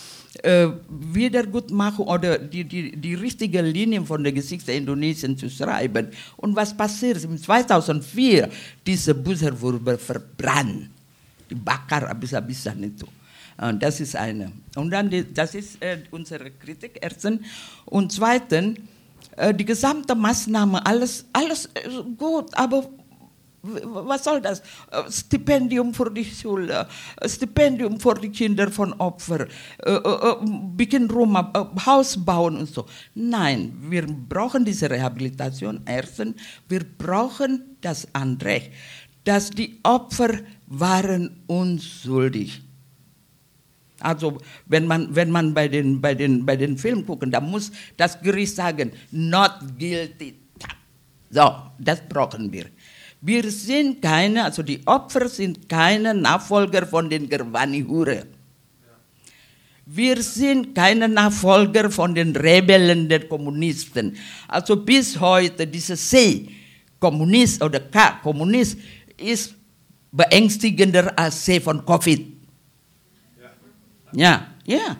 äh, Wiedergutmachung oder die, die, die richtige Linie von der Geschichte Indonesien zu schreiben. Und was passiert? Im 2004, diese Bücher wurden verbrannt, dibakar habis-habisan itu. Und das ist eine. Und dann, die, das ist äh, unsere Kritik, erstens. Und zweitens, äh, die gesamte Maßnahme, alles, alles gut, aber was soll das? Äh, Stipendium für die Schule, äh, Stipendium für die Kinder von Opfern, bikin rumah, Haus bauen und so. Nein, wir brauchen diese Rehabilitation. Erstens, wir brauchen das Anrecht, dass die Opfer waren unschuldig. Also wenn man, wenn man bei, den, bei, den, bei den Filmen gucken, da muss das Gericht sagen, not guilty. So, das brauchen wir. Wir sind keine, also die Opfer sind keine Nachfolger von den Gerwani-Hure. Wir sind keine Nachfolger von den Rebellen der Kommunisten. Also bis heute, diese C, Kommunist oder K, Kommunist, ist beängstigender als C von Covid. Ja, ja.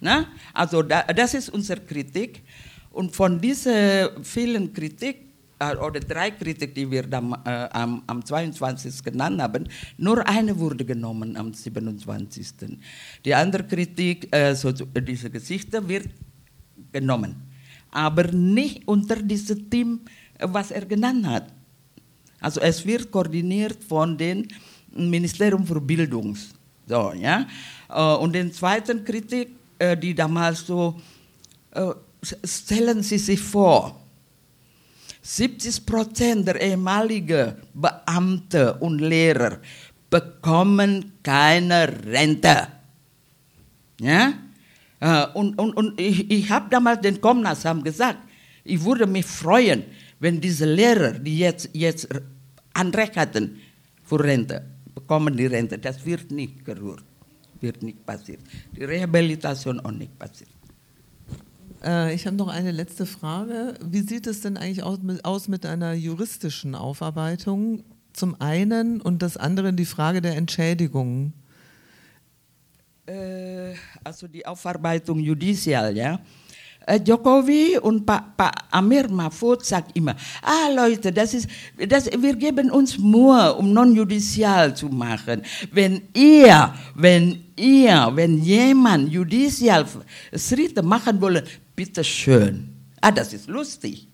Na? Also da, das ist unsere Kritik. Und von dieser vielen Kritik, äh, oder drei Kritik, die wir dann, äh, am, am 22. genannt haben, nur eine wurde genommen am 27. Die andere Kritik, äh, so, diese Gesichter, wird genommen. Aber nicht unter diesem Team, was er genannt hat. Also es wird koordiniert von dem Ministerium für Bildung. So, ja. Äh, und den zweiten Kritik, äh, die damals so, äh, stellen Sie sich vor, 70 Prozent der ehemaligen Beamte und Lehrer bekommen keine Rente. Ja? Und, und, und ich, ich habe damals den Komnas haben gesagt, ich würde mich freuen, wenn diese Lehrer, die jetzt, jetzt Anrecht hatten für Rente, bekommen die Rente. Das wird nicht gerührt wird nicht passiert. Die Rehabilitation auch nicht passiert. Äh, ich habe noch eine letzte Frage. Wie sieht es denn eigentlich aus mit, aus mit einer juristischen Aufarbeitung? Zum einen und das andere die Frage der Entschädigung. Äh, also die Aufarbeitung judicial, ja. Äh, Jokowi und Pak, Pak Amir Mahfud sagt immer, ah Leute, das ist, das, wir geben uns Mühe, um non-judicial zu machen. Wenn ihr, wenn ihr, wenn jemand judicial Schritte machen wollen, bitte schön. Ah, das ist lustig.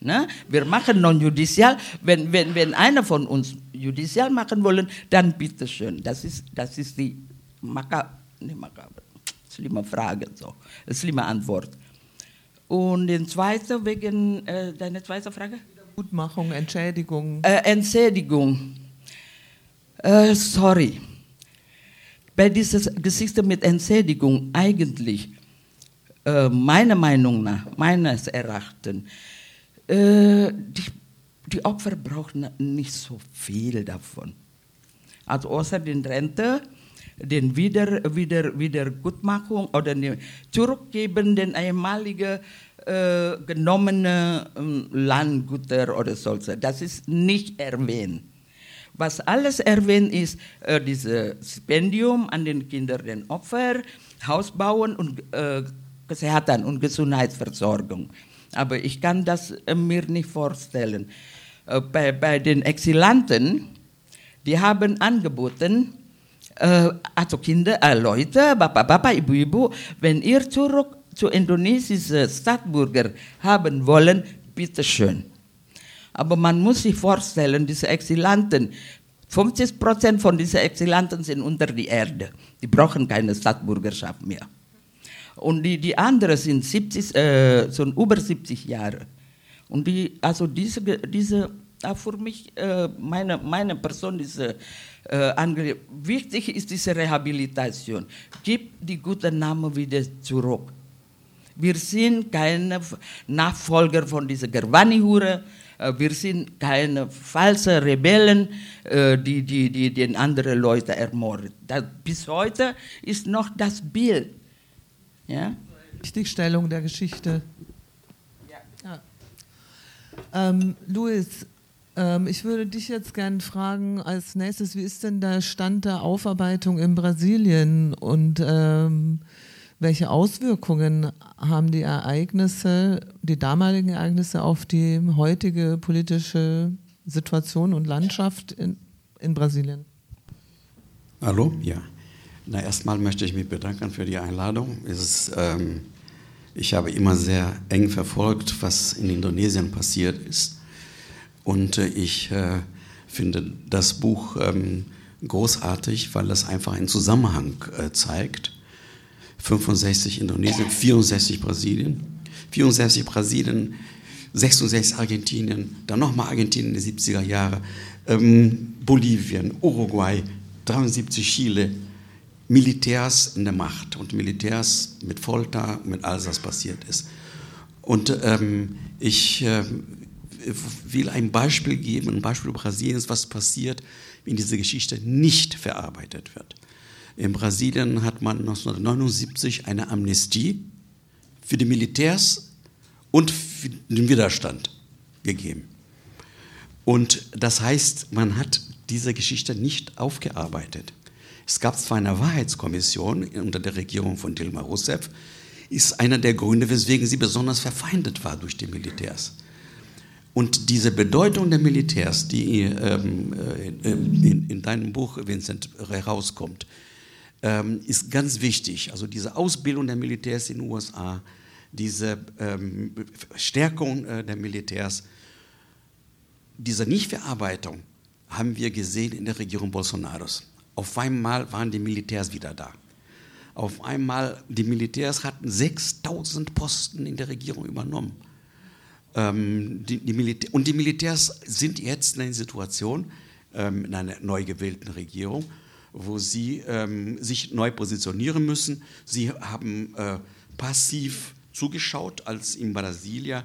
Ne? Wir machen non-judizial. Wenn, wenn, wenn einer von uns judizial machen wollen, dann bitteschön. Das ist, das ist die maka, nicht makaber, schlimme Frage, so, schlimme Antwort. Und den zweiten, wegen äh, deine zweite Frage? Gutmachung, Entschädigung. Äh, Entschädigung. Äh, sorry. Bei dieser Geschichte mit Entschädigung eigentlich, äh, meiner Meinung nach, meines Erachtens, äh, die, die Opfer brauchen nicht so viel davon. Also außer den Rente, den Wieder, Wieder, Wiedergutmachung oder den Zurückgeben den einmaligen äh, genommene ähm, Landgüter oder solche. Das ist nicht erwähnt. Was alles erwähnt ist, äh, dieses Stipendium an den Kinder, den Opfer, Haus bauen und äh, Kesehatan und Gesundheitsversorgung. Aber ich kann das äh, mir nicht vorstellen. Äh, bei, bei den Exilanten, die haben angeboten, äh, also Kinder, äh, Leute, Bapak, Bapak, Ibu, Ibu, wenn ihr zurück zu indonesischen Stadtbürger haben wollen, bitteschön. Aber man muss sich vorstellen, diese Exilanten, 50 Prozent von diesen Exilanten sind unter die Erde. Die brauchen keine Stadtbürgerschaft mehr. Und die, die anderen sind, 70, äh, sind über 70 Jahre. Und die, also diese, diese für mich, äh, meine, meine Person ist äh, wichtig ist diese Rehabilitation. Gib die guten Namen wieder zurück. Wir sind keine Nachfolger von dieser Gerwani-Hure. Äh, wir sind keine falschen Rebellen, äh, die, die, die den anderen Leuten ermorden. Das, bis heute ist noch das Bild. Ja? Richtigstellung der Geschichte. Ja. Ähm, Luis, ähm, ich würde dich jetzt gerne fragen als nächstes, wie ist denn der Stand der Aufarbeitung in Brasilien und ähm, welche Auswirkungen haben die Ereignisse, die damaligen Ereignisse auf die heutige politische Situation und Landschaft in, in Brasilien? Hallo, ja. Na, erstmal möchte ich mich bedanken für die Einladung. Ist, ähm, ich habe immer sehr eng verfolgt, was in Indonesien passiert ist. Und äh, ich äh, finde das Buch ähm, großartig, weil es einfach einen Zusammenhang äh, zeigt. 65 Indonesien, 64 Brasilien, 64 Brasilien, 66 Argentinien, dann nochmal Argentinien in den 70er Jahren, ähm, Bolivien, Uruguay, 73 Chile, Militärs in der Macht und Militärs mit Folter, mit alles, was passiert ist. Und ähm, ich äh, will ein Beispiel geben, ein Beispiel Brasiliens, was passiert, wenn diese Geschichte nicht verarbeitet wird. In Brasilien hat man 1979 eine Amnestie für die Militärs und für den Widerstand gegeben. Und das heißt, man hat diese Geschichte nicht aufgearbeitet. Es gab zwar eine Wahrheitskommission unter der Regierung von Dilma Rousseff, ist einer der Gründe, weswegen sie besonders verfeindet war durch die Militärs. Und diese Bedeutung der Militärs, die ähm, äh, in, in, deinem Buch, Vincent, herauskommt, ähm, ist ganz wichtig. Also diese Ausbildung der Militärs in den USA, diese ähm, Stärkung äh, der Militärs, diese Nichtverarbeitung haben wir gesehen in der Regierung Bolsonaros. Auf einmal waren die Militärs wieder da. Auf einmal, die Militärs hatten 6000 Posten in der Regierung übernommen. Ähm, die, die und die Militärs sind jetzt in einer Situation, ähm, in einer neu gewählten Regierung, wo sie ähm, sich neu positionieren müssen. Sie haben äh, passiv zugeschaut, als in Brasilia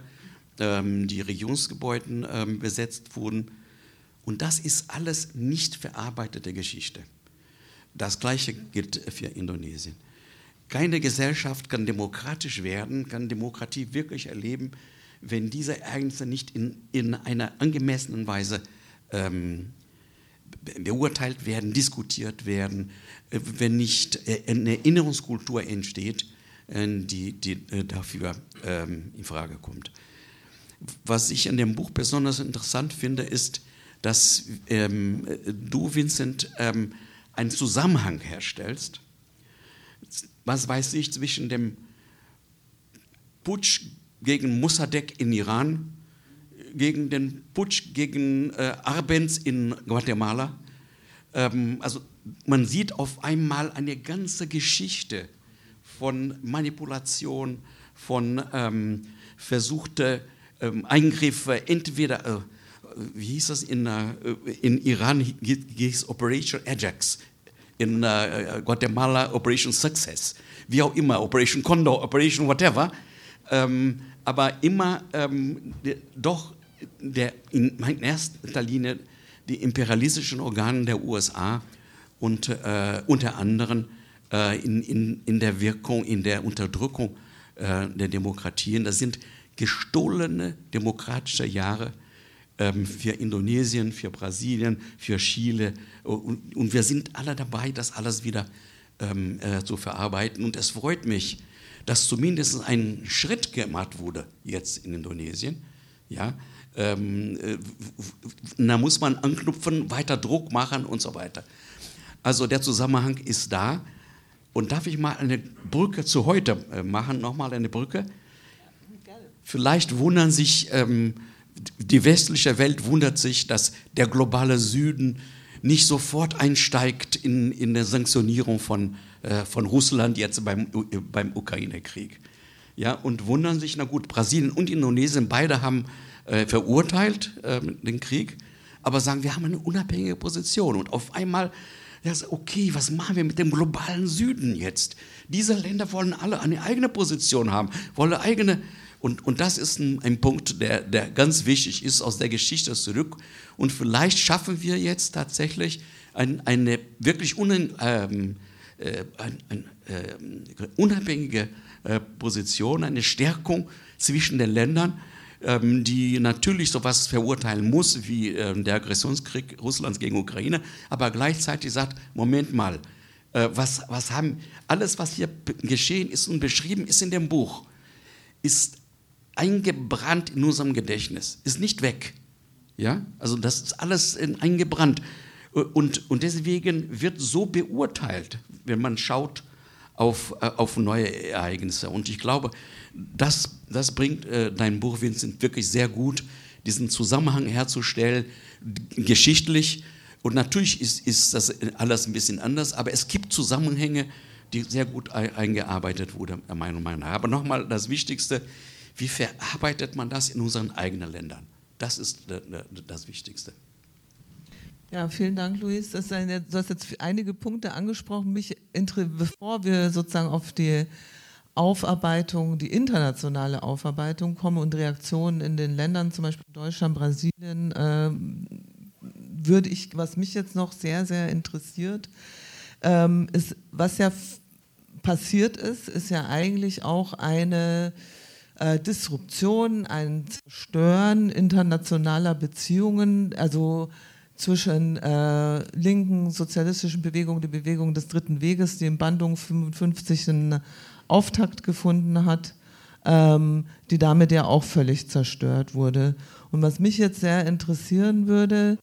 ähm, die Regierungsgebäude ähm, besetzt wurden. Und das ist alles nicht verarbeitete Geschichte. Das Gleiche gilt für Indonesien. Keine Gesellschaft kann demokratisch werden, kann Demokratie wirklich erleben, wenn diese Ereignisse nicht in, in einer angemessenen Weise ähm, beurteilt werden, diskutiert werden, äh, wenn nicht äh, eine Erinnerungskultur entsteht, äh, die, die dafür ähm, in Frage kommt. Was ich in dem Buch besonders interessant finde, ist, dass ähm, du, Vincent, ähm, einen Zusammenhang herstellst. Was weiß ich zwischen dem Putsch gegen Mossadegh in Iran gegen den Putsch gegen äh, Arbenz in Guatemala. Ähm, also man sieht auf einmal eine ganze Geschichte von Manipulation, von ähm, versuchte ähm, Eingriffe, entweder, äh, wie hieß das in, äh, in Iran, hieß Operation Ajax, in äh, Guatemala Operation Success, wie auch immer, Operation Condor, Operation whatever, ähm, aber immer ähm, doch der, in erster Linie die imperialistischen Organe der USA und äh, unter anderem äh, in, in, in der Wirkung, in der Unterdrückung äh, der Demokratien. Das sind gestohlene demokratische Jahre ähm, für Indonesien, für Brasilien, für Chile. Und, und, wir sind alle dabei, das alles wieder ähm, äh, zu verarbeiten. Und es freut mich, dass zumindest ein Schritt gemacht wurde jetzt in Indonesien. Ja, ähm, äh, da muss man anknüpfen, weiter Druck machen und so weiter. Also der Zusammenhang ist da. Und darf ich mal eine Brücke zu heute äh, machen? Nochmal eine Brücke. Vielleicht wundern sich, ähm, die westliche Welt wundert sich, dass der globale Süden nicht sofort einsteigt in, in der Sanktionierung von, von Russland jetzt beim, beim Ukraine-Krieg. Ja, und wundern sich, na gut, Brasilien und Indonesien, beide haben äh, verurteilt äh, den Krieg, aber sagen, wir haben eine unabhängige Position. Und auf einmal ja, okay, was machen wir mit dem globalen Süden jetzt? Diese Länder wollen alle eine eigene Position haben, wollen eigene. Und, und das ist ein, ein Punkt, der, der ganz wichtig ist aus der Geschichte zurück. Und vielleicht schaffen wir jetzt tatsächlich ein, eine wirklich un, ähm, äh, ein, ein, äh, unabhängige äh, Position, eine Stärkung zwischen den Ländern ähm, die natürlich sowas verurteilen muss wie ähm, der Aggressionskrieg Russlands gegen Ukraine, aber gleichzeitig sagt, Moment mal, äh, was, was haben, alles, was hier geschehen ist und beschrieben ist in dem Buch, ist eingebrannt in unserem Gedächtnis, ist nicht weg. Ja? Also das ist alles eingebrannt. Und, und deswegen wird so beurteilt, wenn man schaut auf, äh, auf neue Ereignisse. Und ich glaube, das, das bringt äh, dein Buch, Vincent, wirklich sehr gut, diesen Zusammenhang herzustellen, geschichtlich. Und natürlich ist, ist das alles ein bisschen anders, aber es gibt Zusammenhänge, die sehr gut eingearbeitet wurden, meiner Meinung nach. Aber nochmal das Wichtigste, wie verarbeitet man das in unseren eigenen Ländern? Das ist das Wichtigste. Ja, vielen Dank, Luis. Das eine, du hast jetzt einige Punkte angesprochen. Mich bevor wir sozusagen auf die Aufarbeitung, die internationale Aufarbeitung komme und Reaktionen in den Ländern, zum Beispiel Deutschland, Brasilien, äh, würde ich, was mich jetzt noch sehr, sehr interessiert, ähm, ist, was ja passiert ist, ist ja eigentlich auch eine äh, Disruption, ein Zerstören internationaler Beziehungen, also zwischen äh, linken sozialistischen Bewegungen, der Bewegung des Dritten Weges, die in Bandung 55 einen Auftakt gefunden hat, ähm, die damit ja auch völlig zerstört wurde. Und was mich jetzt sehr interessieren würde,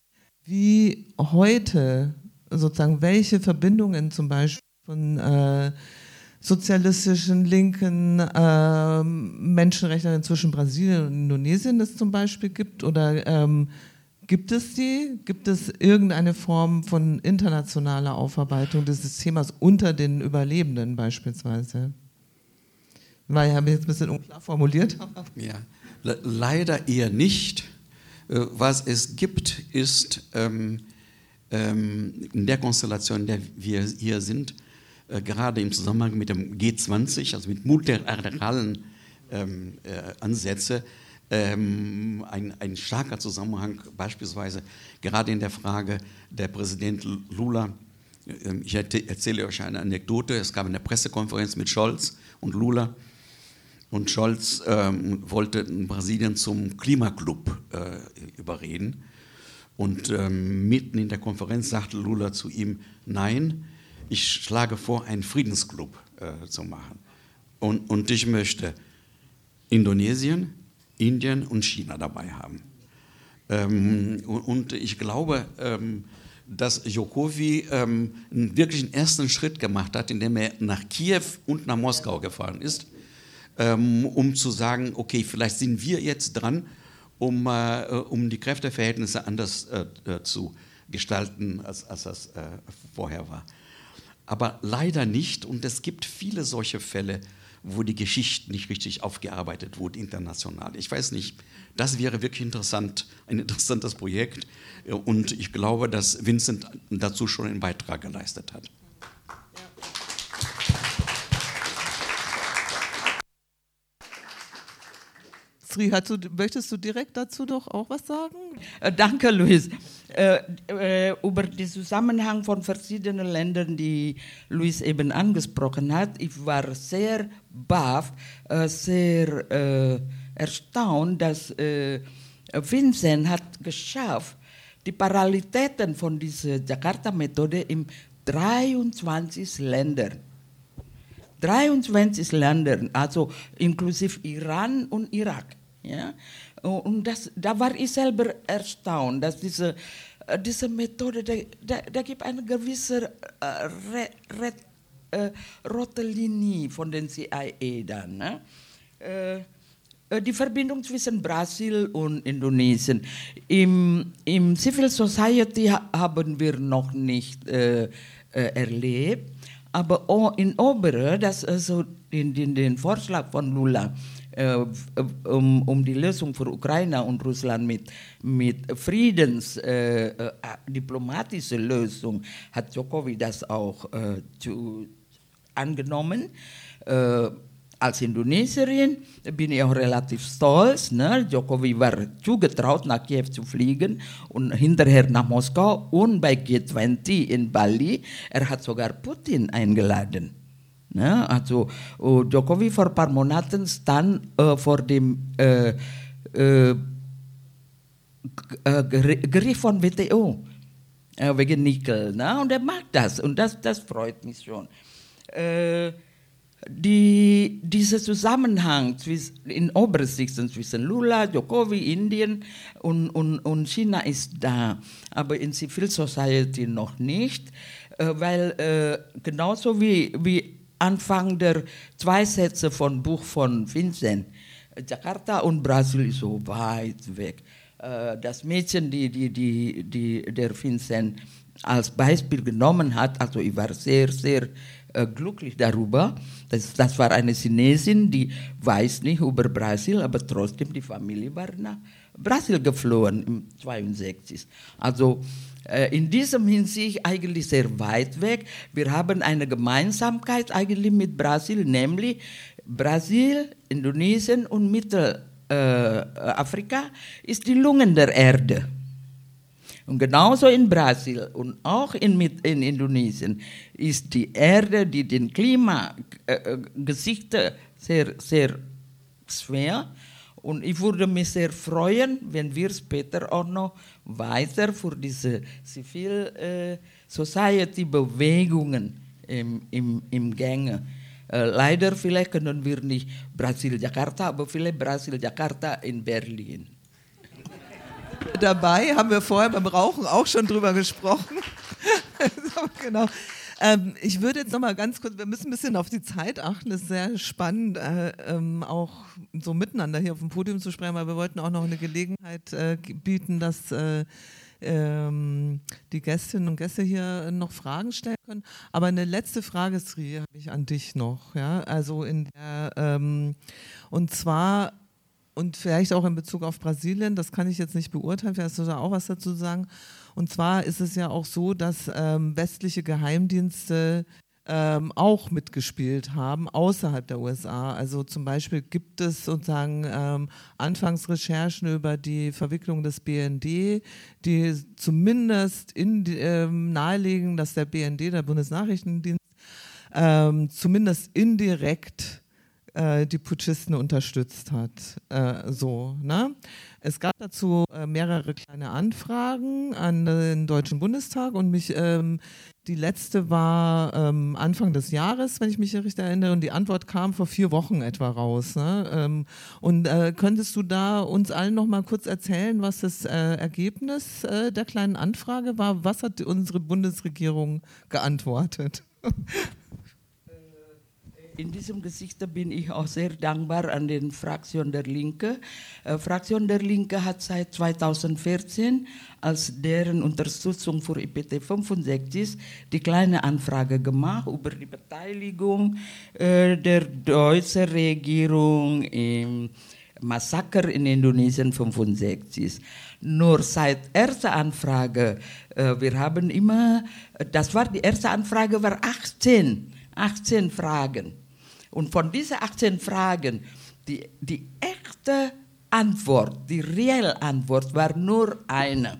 wie heute sozusagen welche Verbindungen zum Beispiel von äh, sozialistischen, linken äh, Menschenrechtlern zwischen Brasilien und Indonesien es zum Beispiel gibt oder ähm, Gibt es die? Gibt es irgendeine Form von internationaler Aufarbeitung dieses Themas unter den Überlebenden beispielsweise? Weil ich habe jetzt ein bisschen unklar formuliert. Ja, Le leider eher nicht. Äh, was es gibt, ist ähm, ähm, in der Konstellation, in der wir hier sind, äh, gerade im Zusammenhang mit dem G20, also mit multilateralen ähm, äh, Ansätzen, ähm, ein, ein starker Zusammenhang, beispielsweise gerade in der Frage der Präsident Lula. Ähm, ich erzähle euch eine Anekdote. Es gab eine Pressekonferenz mit Scholz und Lula. Und Scholz ähm, wollte Brasilien zum Klimaclub äh, überreden. Und ähm, mitten in der Konferenz sagte Lula zu ihm, nein, ich schlage vor, einen Friedensclub äh, zu machen. Und, und ich möchte Indonesien, Indien und China dabei haben. Ähm, und ich glaube, ähm, dass Jokowi ähm, einen ersten Schritt gemacht hat, indem er nach Kiew und nach Moskau gefahren ist, ähm, um zu sagen, okay, vielleicht sind wir jetzt dran um, äh, um die Kräfteverhältnisse anders äh, äh, zu gestalten, als, als das äh, vorher war. Aber leider nicht, und es gibt viele solche Fälle, wo die Geschichte nicht richtig aufgearbeitet wurde international. Ich weiß nicht, das wäre wirklich interessant, ein interessantes Projekt und ich glaube, dass Vincent dazu schon einen Beitrag geleistet hat. Sri, du, möchtest du direkt dazu doch auch was sagen? Äh, danke, Luis. Äh, äh, über den Zusammenhang von verschiedenen Ländern, die Luis eben angesprochen hat, ich war sehr baff, äh, sehr äh, erstaunt, dass äh, Vincent hat geschafft, die Parallelitäten von dieser Jakarta-Methode in 23 Ländern 23 Ländern, also inklusive Iran und Irak. Ja? Und das, da war ich selber erstaunt, dass diese, äh, diese Methode, da, da, gibt eine gewisse äh, re, äh, rote Linie von den CIA dann. Ne? Äh, äh, die Verbindung zwischen Brasil und Indonesien. Im, im Civil Society haben wir noch nicht äh, erlebt, aber in Obere, das also in, in den Vorschlag von Lula, äh, um, um, die Lösung für Ukraine und Russland mit, mit Friedens, äh, äh, diplomatische Lösung, hat Djokovic das auch äh, zu, angenommen. Äh, als Indonesierin bin ich auch relativ stolz. Ne? Jokowi war zugetraut, nach Kiew zu fliegen und hinterher nach Moskau und bei G20 in Bali. Er hat sogar Putin eingeladen. Ne? Also uh, Jokowi vor ein paar Monaten stand uh, vor dem uh, Gericht von WTO wegen Nickel. Ne? Und er macht das und das, das freut mich schon. Die, dieser Zusammenhang in Obersichten zwischen Lula, Jokowi, Indien und, und, und China ist da, aber in Civil Society noch nicht, weil äh, genauso wie, wie Anfang der zwei Sätze von Buch von Vincent. Jakarta und Brasil ist so weit weg. Äh, das Mädchen, die, die, die, die der Vincent als Beispiel genommen hat, also ich war sehr, sehr äh, glücklich darüber. Das, das war eine Chinesin, die weiß nicht über Brasil, aber trotzdem die Familie war nach Brasil geflohen im 62. Also in diesem Hinsicht eigentlich sehr weit weg. Wir haben eine Gemeinsamkeit eigentlich mit Brasil, nämlich Brasil, Indonesien und Mittelafrika äh, ist die Lungen der Erde. Und genauso in Brasil und auch in, in Indonesien ist die Erde, die den Klimagesichter äh, sehr, sehr schwer und ich würde mich sehr freuen, wenn wir später auch noch weiter für diese Civil äh, Society Bewegungen im, im, im Gänge. Äh, leider vielleicht können wir nicht Brasil-Jakarta, aber vielleicht Brasil-Jakarta in Berlin. Dabei haben wir vorher beim Rauchen auch schon drüber gesprochen. genau. Ähm, ich würde jetzt noch mal ganz kurz, wir müssen ein bisschen auf die Zeit achten. Es ist sehr spannend, äh, ähm, auch so miteinander hier auf dem Podium zu sprechen, weil wir wollten auch noch eine Gelegenheit äh, bieten, dass äh, ähm, die Gästinnen und Gäste hier noch Fragen stellen können. Aber eine letzte Frage, Sri, habe ich an dich noch. Ja? Also in der, ähm, und zwar und vielleicht auch in Bezug auf Brasilien, das kann ich jetzt nicht beurteilen, vielleicht hast du da auch was dazu sagen. Und zwar ist es ja auch so, dass ähm, westliche Geheimdienste ähm, auch mitgespielt haben außerhalb der USA. Also zum Beispiel gibt es sozusagen ähm, Anfangsrecherchen über die Verwicklung des BND, die zumindest in, ähm, nahelegen, dass der BND, der Bundesnachrichtendienst, ähm, zumindest indirekt äh, die Putschisten unterstützt hat. Äh, so, ne? Es gab dazu äh, mehrere kleine Anfragen an den Deutschen Bundestag und mich, ähm, die letzte war ähm, Anfang des Jahres, wenn ich mich richtig erinnere, und die Antwort kam vor vier Wochen etwa raus. Ne? Ähm, und äh, könntest du da uns allen noch mal kurz erzählen, was das äh, Ergebnis äh, der kleinen Anfrage war? Was hat unsere Bundesregierung geantwortet? in diesem Gesicht bin ich auch sehr dankbar an den Fraktion der Linke. Äh, Fraktion der Linke hat seit 2014 als deren Unterstützung für IPT 65 die kleine Anfrage gemacht über die Beteiligung äh, der deutschen Regierung im Massaker in Indonesien 65. Nur seit erster Anfrage, äh, wir haben immer, das war die erste Anfrage, war 18, 18 Fragen. Und von diesen 18 Fragen, die, die echte Antwort, die reelle Antwort war nur eine.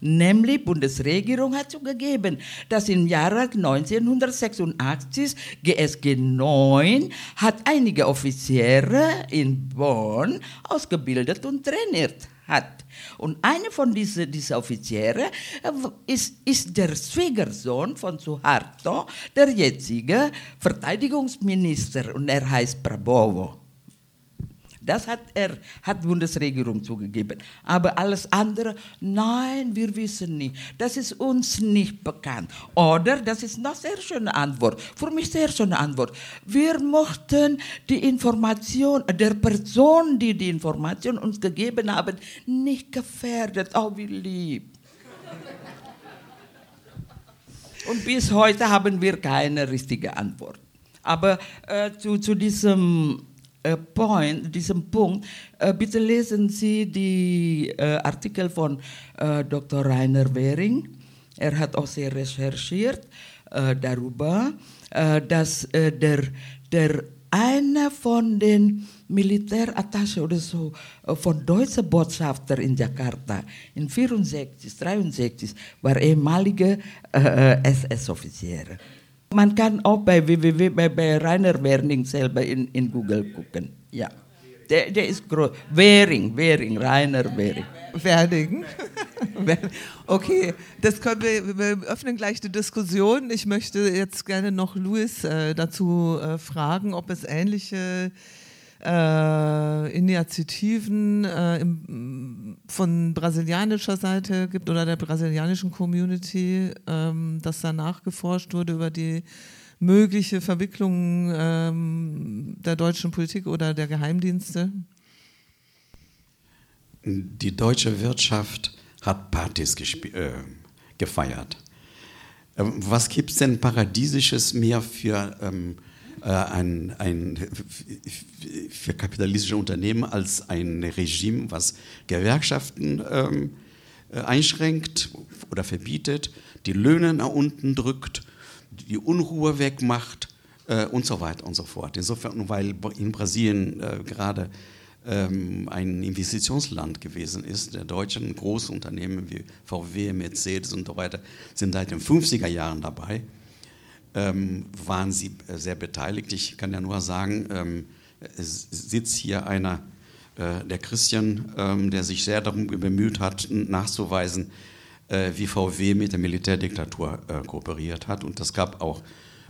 Nämlich Bundesregierung hat zugegeben, dass im Jahre 1986 GSG 9 hat einige Offiziere in Bonn ausgebildet und trainiert hat. Und einer von diesen diese Offiziere ist, ist der Schwiegersohn von Suharto, der jetzige Verteidigungsminister, und er heißt Prabowo. Das hat er, hat Bundesregierung zugegeben. Aber alles andere, nein, wir wissen nicht. Das ist uns nicht bekannt. Oder, das ist noch sehr schöne Antwort. Für mich sehr schöne Antwort. Wir mochten die Information der Person, die die Information uns gegeben haben, nicht gefährdet. Oh, wie lieb. Und bis heute haben wir keine richtige Antwort. Aber äh, zu, zu diesem Point, diesem Punkt, äh, bitte lesen Sie die äh, Artikel von Dr. Rainer Wehring. Er hat auch sehr recherchiert darüber, dass der, der einer von den Militärattaché oder so von deutschen Botschafter in Jakarta in 64, 63 war ehemalige SS-Offiziere. Man kann auch bei www, bei, bei Rainer Werning selber in, in Google gucken. Ja. Der, der ist groß. Wering, Wering, Rainer Wering. Werding. okay, das können wir, wir öffnen gleich die Diskussion. Ich möchte jetzt gerne noch Luis äh, dazu äh, fragen, ob es ähnliche äh, Initiativen äh, im, von brasilianischer Seite gibt oder der brasilianischen Community, ähm, dass da nachgeforscht wurde über die mögliche Verwicklung ähm, der deutschen Politik oder der Geheimdienste? Die deutsche Wirtschaft hat Partys äh, gefeiert. Ähm, was gibt es denn Paradiesisches mehr für ähm, äh, ein, ein, für kapitalistische Unternehmen als ein Regime, was Gewerkschaften ähm, äh, einschränkt oder verbietet, die Löhne nach unten drückt, die Unruhe wegmacht äh, und so weiter und so fort. Insofern, weil in Brasilien äh, gerade ähm, ein Investitionsland gewesen ist, der deutschen Großunternehmen wie VW, Mercedes und so weiter sind seit den 50er Jahren dabei ähm, waren Sie äh, sehr beteiligt. Ich kann ja nur sagen, ähm, sitzt hier einer, äh, der Christian, ähm, der sich sehr darum bemüht hat, nachzuweisen, äh, wie VW mit der Militärdiktatur äh, kooperiert hat. Und es gab auch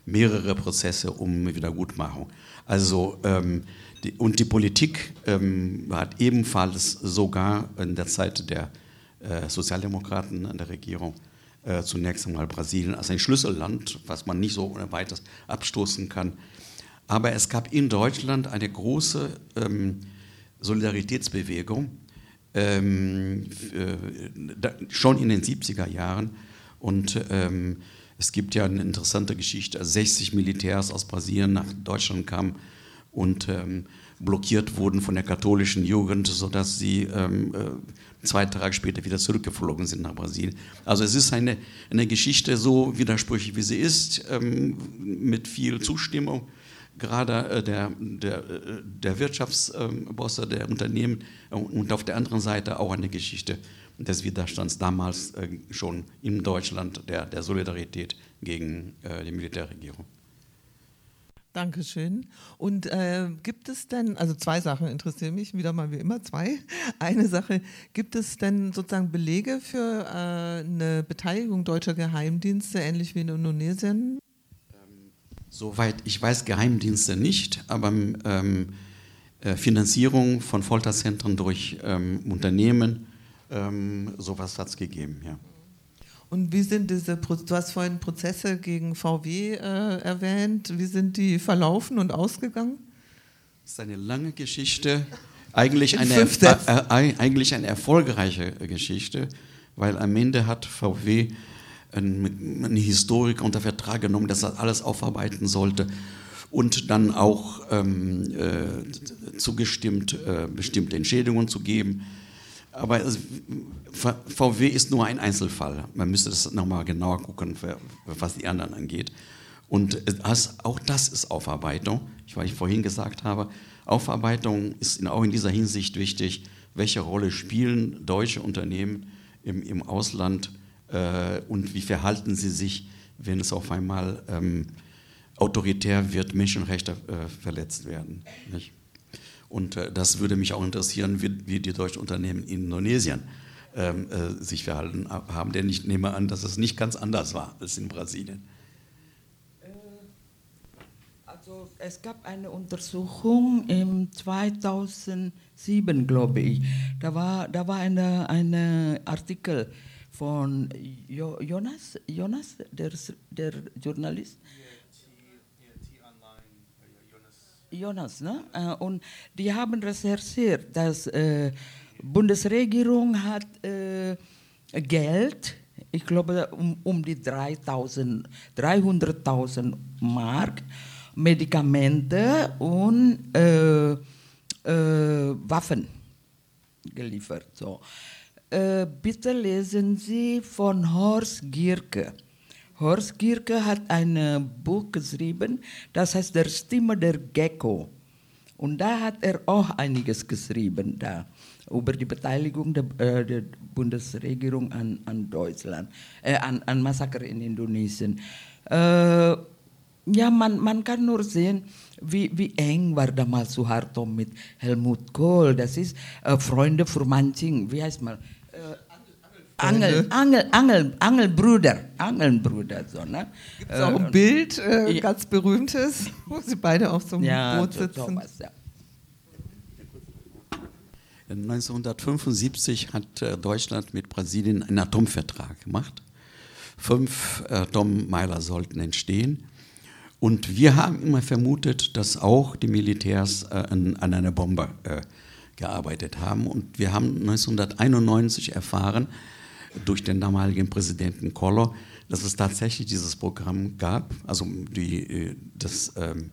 mehrere Prozesse um Wiedergutmachung. Also, ähm, die, und die Politik ähm, hat ebenfalls sogar in der Zeit der äh, Sozialdemokraten an der Regierung äh, zunächst einmal Brasilien als ein Schlüsselland, was man nicht so ohne weiteres abstoßen kann. Aber es gab in Deutschland eine große ähm, Solidaritätsbewegung, ähm, äh, da, schon in den 70er Jahren. Und ähm, es gibt ja eine interessante Geschichte, 60 Militärs aus Brasilien nach Deutschland kamen und ähm, blockiert wurden von der katholischen Jugend, sodass sie ähm, äh, zwei Tage später wieder zurückgeflogen sind nach Brasilien. Also es ist eine, eine Geschichte so widersprüchlich, wie sie ist, ähm, mit viel Zustimmung, gerade äh, der, der, äh, der Wirtschaftsbosse, der Unternehmen und auf der anderen Seite auch eine Geschichte des Widerstands damals äh, schon in Deutschland, der, der Solidarität gegen äh, die Militärregierung. Dankeschön. Und äh, gibt es denn, also zwei Sachen interessieren mich, wieder mal wie immer zwei. Eine Sache, gibt es denn sozusagen Belege für äh, eine Beteiligung deutscher Geheimdienste, ähnlich wie in Indonesien? Ähm, soweit ich weiß, Geheimdienste nicht, aber ähm, äh, Finanzierung von Folterzentren durch ähm, Unternehmen, ähm, sowas hat es gegeben, ja. Und wie sind diese, du hast vorhin Prozesse gegen VW äh, erwähnt, wie sind die verlaufen und ausgegangen? Das ist eine lange Geschichte, eigentlich In eine, äh, äh, eigentlich eine erfolgreiche Geschichte, weil am Ende hat VW einen, einen Historiker unter Vertrag genommen, dass er alles aufarbeiten sollte und dann auch ähm, äh, zugestimmt, äh, bestimmte Entschädigungen zu geben. Aber VW ist nur ein Einzelfall. Man müsste das nochmal genauer gucken, was die anderen angeht. Und auch das ist Aufarbeitung. Ich, weil ich vorhin gesagt habe, Aufarbeitung ist auch in dieser Hinsicht wichtig. Welche Rolle spielen deutsche Unternehmen im, im Ausland äh, und wie verhalten sie sich, wenn es auf einmal ähm, autoritär wird, Menschenrechte äh, verletzt werden? Nicht? Und äh, das würde mich auch interessieren, wie, wie die deutschen Unternehmen in Indonesien ähm, äh, sich verhalten haben. Denn ich nehme an, dass es nicht ganz anders war als in Brasilien. Also es gab eine Untersuchung im 2007, glaube ich. Da war, da war eine, eine Artikel von jo Jonas, Jonas der, der Journalist. Jonas, ne? Äh, Und die haben recherchiert, dass äh, Bundesregierung hat äh, Geld, ich glaube um, um die 3.000 300.000 Mark, Medikamente und äh, äh, Waffen geliefert. So. Äh, bitte lesen Sie von Horst Gierke. Horst Gierke hat ein Buch geschrieben, das heißt Der Stimme der Gecko. Und da hat er auch einiges geschrieben da über die Beteiligung der, äh, der Bundesregierung an, an Deutschland, äh, an, an Massaker in Indonesien. Äh, ja, man, man kann nur sehen, wie, wie eng war damals Suharto mit Helmut Kohl. Das ist äh, Freunde für Manching, wie heißt man? Äh, Angel, Angel, Angel, Angelbrüder, Angelbrüder, so, ne? Gibt es auch ein Bild, äh, ganz berühmtes, wo sie beide auf so einem ja, Boot so, sitzen? sowas, ja. 1975 hat äh, Deutschland mit Brasilien einen Atomvertrag gemacht. Fünf äh, Atommeiler sollten entstehen. Und wir haben immer vermutet, dass auch die Militärs äh, an, an einer Bombe äh, gearbeitet haben. Und wir haben 1991 erfahren, durch den damaligen Präsidenten Collor, dass es tatsächlich dieses Programm gab. Also die, äh, das ähm,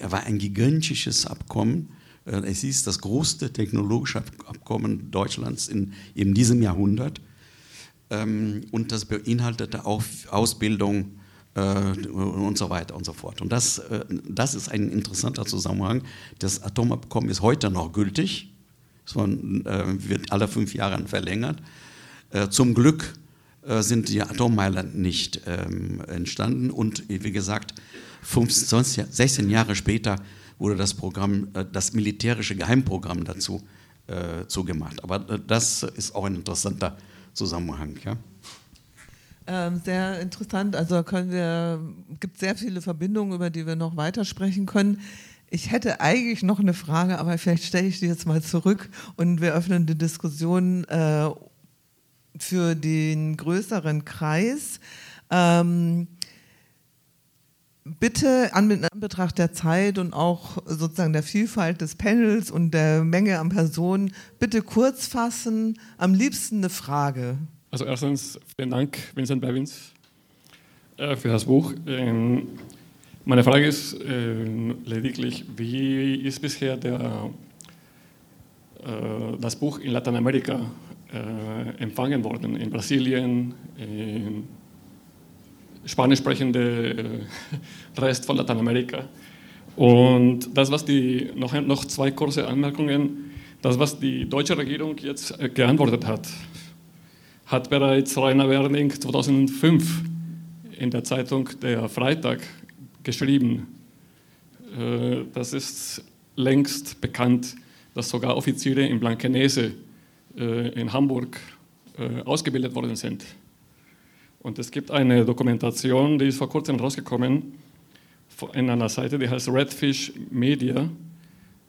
war ein gigantisches Abkommen. Äh, Es hieß das größte technologische Abkommen Deutschlands in, in diesem Jahrhundert. Ähm, Und das beinhaltete auch Ausbildung äh, und so weiter und so fort. Und das, äh, das ist ein interessanter Zusammenhang. Das Atomabkommen ist heute noch gültig. Von, äh, wird alle fünf Jahre verlängert. Äh, Zum Glück äh, sind die Atommeiler nicht ähm, entstanden und wie gesagt, 15, 16 Jahre später wurde das Programm, äh, das militärische Geheimprogramm dazu äh, zugemacht. Aber das ist auch ein interessanter Zusammenhang. Ja? Ähm, sehr interessant. Also können wir, gibt sehr viele Verbindungen, über die wir noch weitersprechen können. Ich hätte eigentlich noch eine Frage, aber vielleicht stelle ich die jetzt mal zurück und wir öffnen die Diskussion äh, für den größeren Kreis. Ähm, bitte an Anbetracht der Zeit und auch sozusagen der Vielfalt des Panels und der Menge an Personen, bitte kurz fassen, am liebsten eine Frage. Also erstens vielen Dank, Vincent Bevins, äh, für das Buch. Ähm, meine Frage ist äh, lediglich, wie ist bisher der, äh, das Buch in Lateinamerika äh, empfangen worden? In Brasilien, in spanisch sprechende äh, Rest von Lateinamerika. Und das, was die, noch, noch zwei kurze Anmerkungen, das, was die deutsche Regierung jetzt äh, geantwortet hat, hat bereits Rainer Werning 2005 in der Zeitung Der Freitag geschrieben. Äh, Das ist längst bekannt, dass sogar Offiziere in Blankenese in Hamburg äh, ausgebildet worden sind. Und es gibt eine Dokumentation, die ist vor kurzem rausgekommen, in einer Seite, die heißt Redfish Media.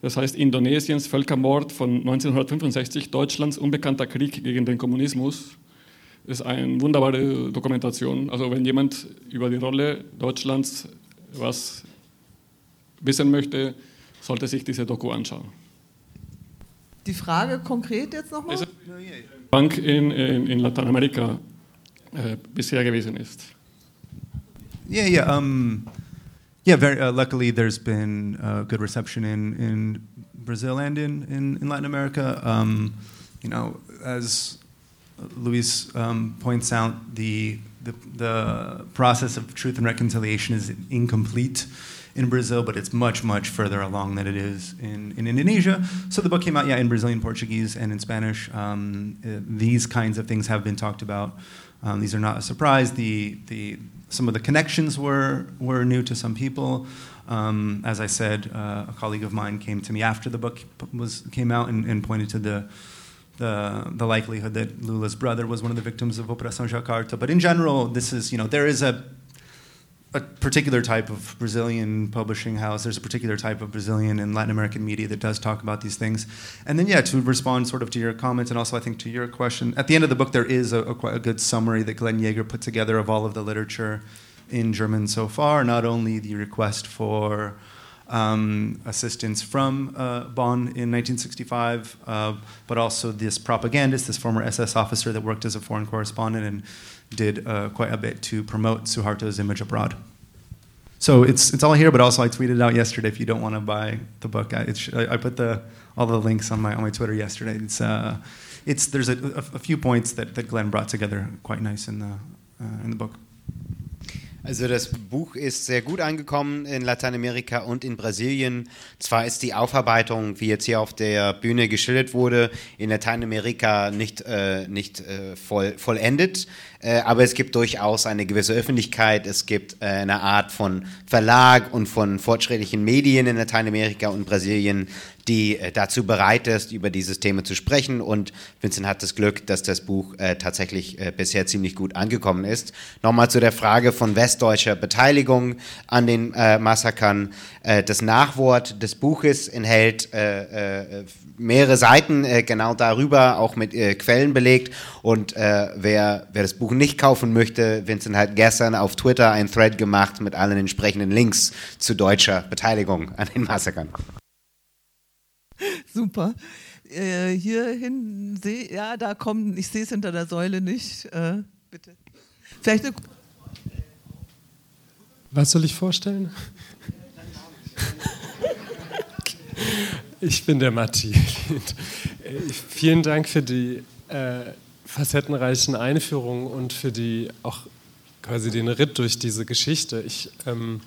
Das heißt Indonesiens Völkermord von 1965, Deutschlands unbekannter Krieg gegen den Kommunismus. ist eine wunderbare Dokumentation. Also wenn jemand über die Rolle Deutschlands was wissen möchte, sollte sich diese Doku anschauen. Die Frage konkret jetzt nochmal? Bank in, in, in Lateinamerika äh, bisher gewesen ist. Yeah, yeah. Um, yeah, very uh, luckily there's been uh, good reception in, in Brazil and in, in, in Latin America. Um, you know, as Luis um, points out, the, the, the process of truth and reconciliation is incomplete in Brazil, but it's much, much further along than it is in, in Indonesia. So the book came out, yeah, in Brazilian Portuguese and in Spanish. Um, uh, these kinds of things have been talked about. Um, these are not a surprise. The, the, some of the connections were, were new to some people. Um, as I said, uh, a colleague of mine came to me after the book was, came out and, and pointed to the, the, the likelihood that Lula's brother was one of the victims of Operação Jakarta. But in general, this is, you know, there is a a particular type of Brazilian publishing house. There's a particular type of Brazilian and Latin American media that does talk about these things. And then, yeah, to respond sort of to your comments and also I think to your question, at the end of the book, there is a, a quite a good summary that Glenn Yeager put together of all of the literature in German so far, not only the request for um, assistance from uh, Bonn in 1965, uh, but also this propagandist, this former SS officer that worked as a foreign correspondent and did uh, quite a bit to promote Suharto's image abroad. So it's, it's all here, but also I tweeted out yesterday if you don't want to buy the book. I, I, I, put the, all the links on my, on my Twitter yesterday. It's, uh, it's, there's a, a, a, few points that, that Glenn brought together quite nice in the, uh, in the book. Also das Buch ist sehr gut angekommen in Lateinamerika und in Brasilien. Zwar ist die Aufarbeitung, wie jetzt hier auf der Bühne geschildert wurde, in Lateinamerika nicht, äh, nicht äh, voll, vollendet, äh, aber es gibt durchaus eine gewisse Öffentlichkeit. Es gibt äh, eine Art von Verlag und von fortschrittlichen Medien in Lateinamerika und Brasilien, die äh, dazu bereit ist, über dieses Thema zu sprechen. Und Vincent hat das Glück, dass das Buch äh, tatsächlich äh, bisher ziemlich gut angekommen ist. Nochmal zu der Frage von westdeutscher Beteiligung an den äh, Massakern. Äh, das Nachwort des Buches enthält äh, mehrere Seiten genau darüber, auch mit Quellen belegt. Und wer, wer das Buch nicht kaufen möchte, Vincent hat gestern auf Twitter ein Thread gemacht mit allen entsprechenden Links zu deutscher Beteiligung an den Massakern. Super. Äh, hier hin sehe, ja, da kommen, ich sehe es hinter der Säule nicht. Äh, bitte. Vielleicht eine. Was soll ich vorstellen? Ich bin der Matti. Vielen Dank für die äh, facettenreichen Einführungen und für die auch quasi den Ritt durch diese Geschichte. Ich ähm,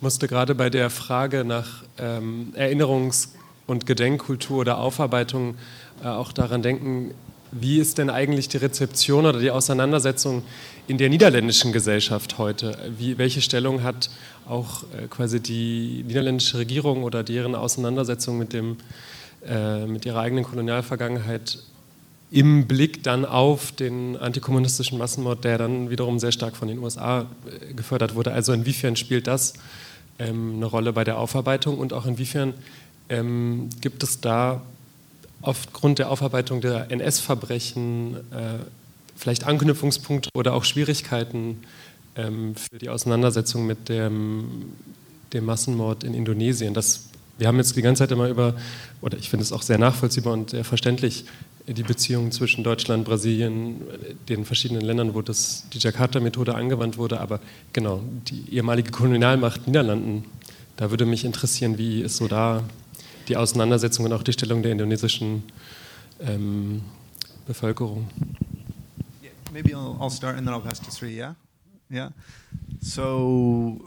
musste gerade bei der Frage nach ähm, Erinnerungs- und Gedenkkultur oder Aufarbeitung äh, auch daran denken, wie ist denn eigentlich die Rezeption oder die Auseinandersetzung in der niederländischen Gesellschaft heute? Wie, welche Stellung hat auch äh, quasi die niederländische Regierung oder deren Auseinandersetzung mit, dem, äh, mit ihrer eigenen Kolonialvergangenheit im Blick dann auf den antikommunistischen Massenmord, der dann wiederum sehr stark von den USA äh, gefördert wurde? Also inwiefern spielt das ähm, eine Rolle bei der Aufarbeitung und auch inwiefern ähm, gibt es da aufgrund der Aufarbeitung der NS-Verbrechen äh, vielleicht Anknüpfungspunkte oder auch Schwierigkeiten ähm, für die Auseinandersetzung mit dem, dem Massenmord in Indonesien? Das, wir haben jetzt die ganze Zeit immer über, oder ich finde es auch sehr nachvollziehbar und sehr verständlich, die Beziehungen zwischen Deutschland, Brasilien, den verschiedenen Ländern, wo das, die Jakarta-Methode angewandt wurde, aber genau, die ehemalige Kolonialmacht Niederlanden, da würde mich interessieren, wie ist so da die Auseinandersetzung und auch die Stellung der indonesischen ähm, Bevölkerung. Yeah, maybe I'll, I'll start and then I'll pass to Sri. Yeah, yeah. So,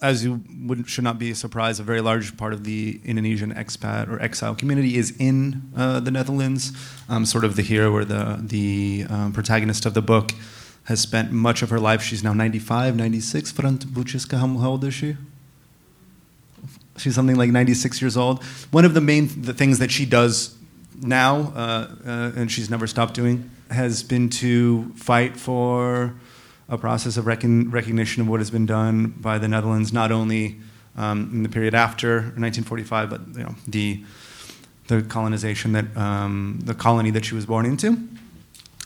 as you would, should not be surprised, a very large part of the Indonesian expat or exile community is in uh, the Netherlands. Um, sort of the hero or the the um, protagonist of the book has spent much of her life. She's now 95, 96. Frant Buchiska, how old is she? She's something like 96 years old. One of the main th- things that she does now, uh, uh, and she's never stopped doing, has been to fight for a process of recon- recognition of what has been done by the Netherlands, not only um, in the period after 1945, but you know, the the colonization that um, the colony that she was born into.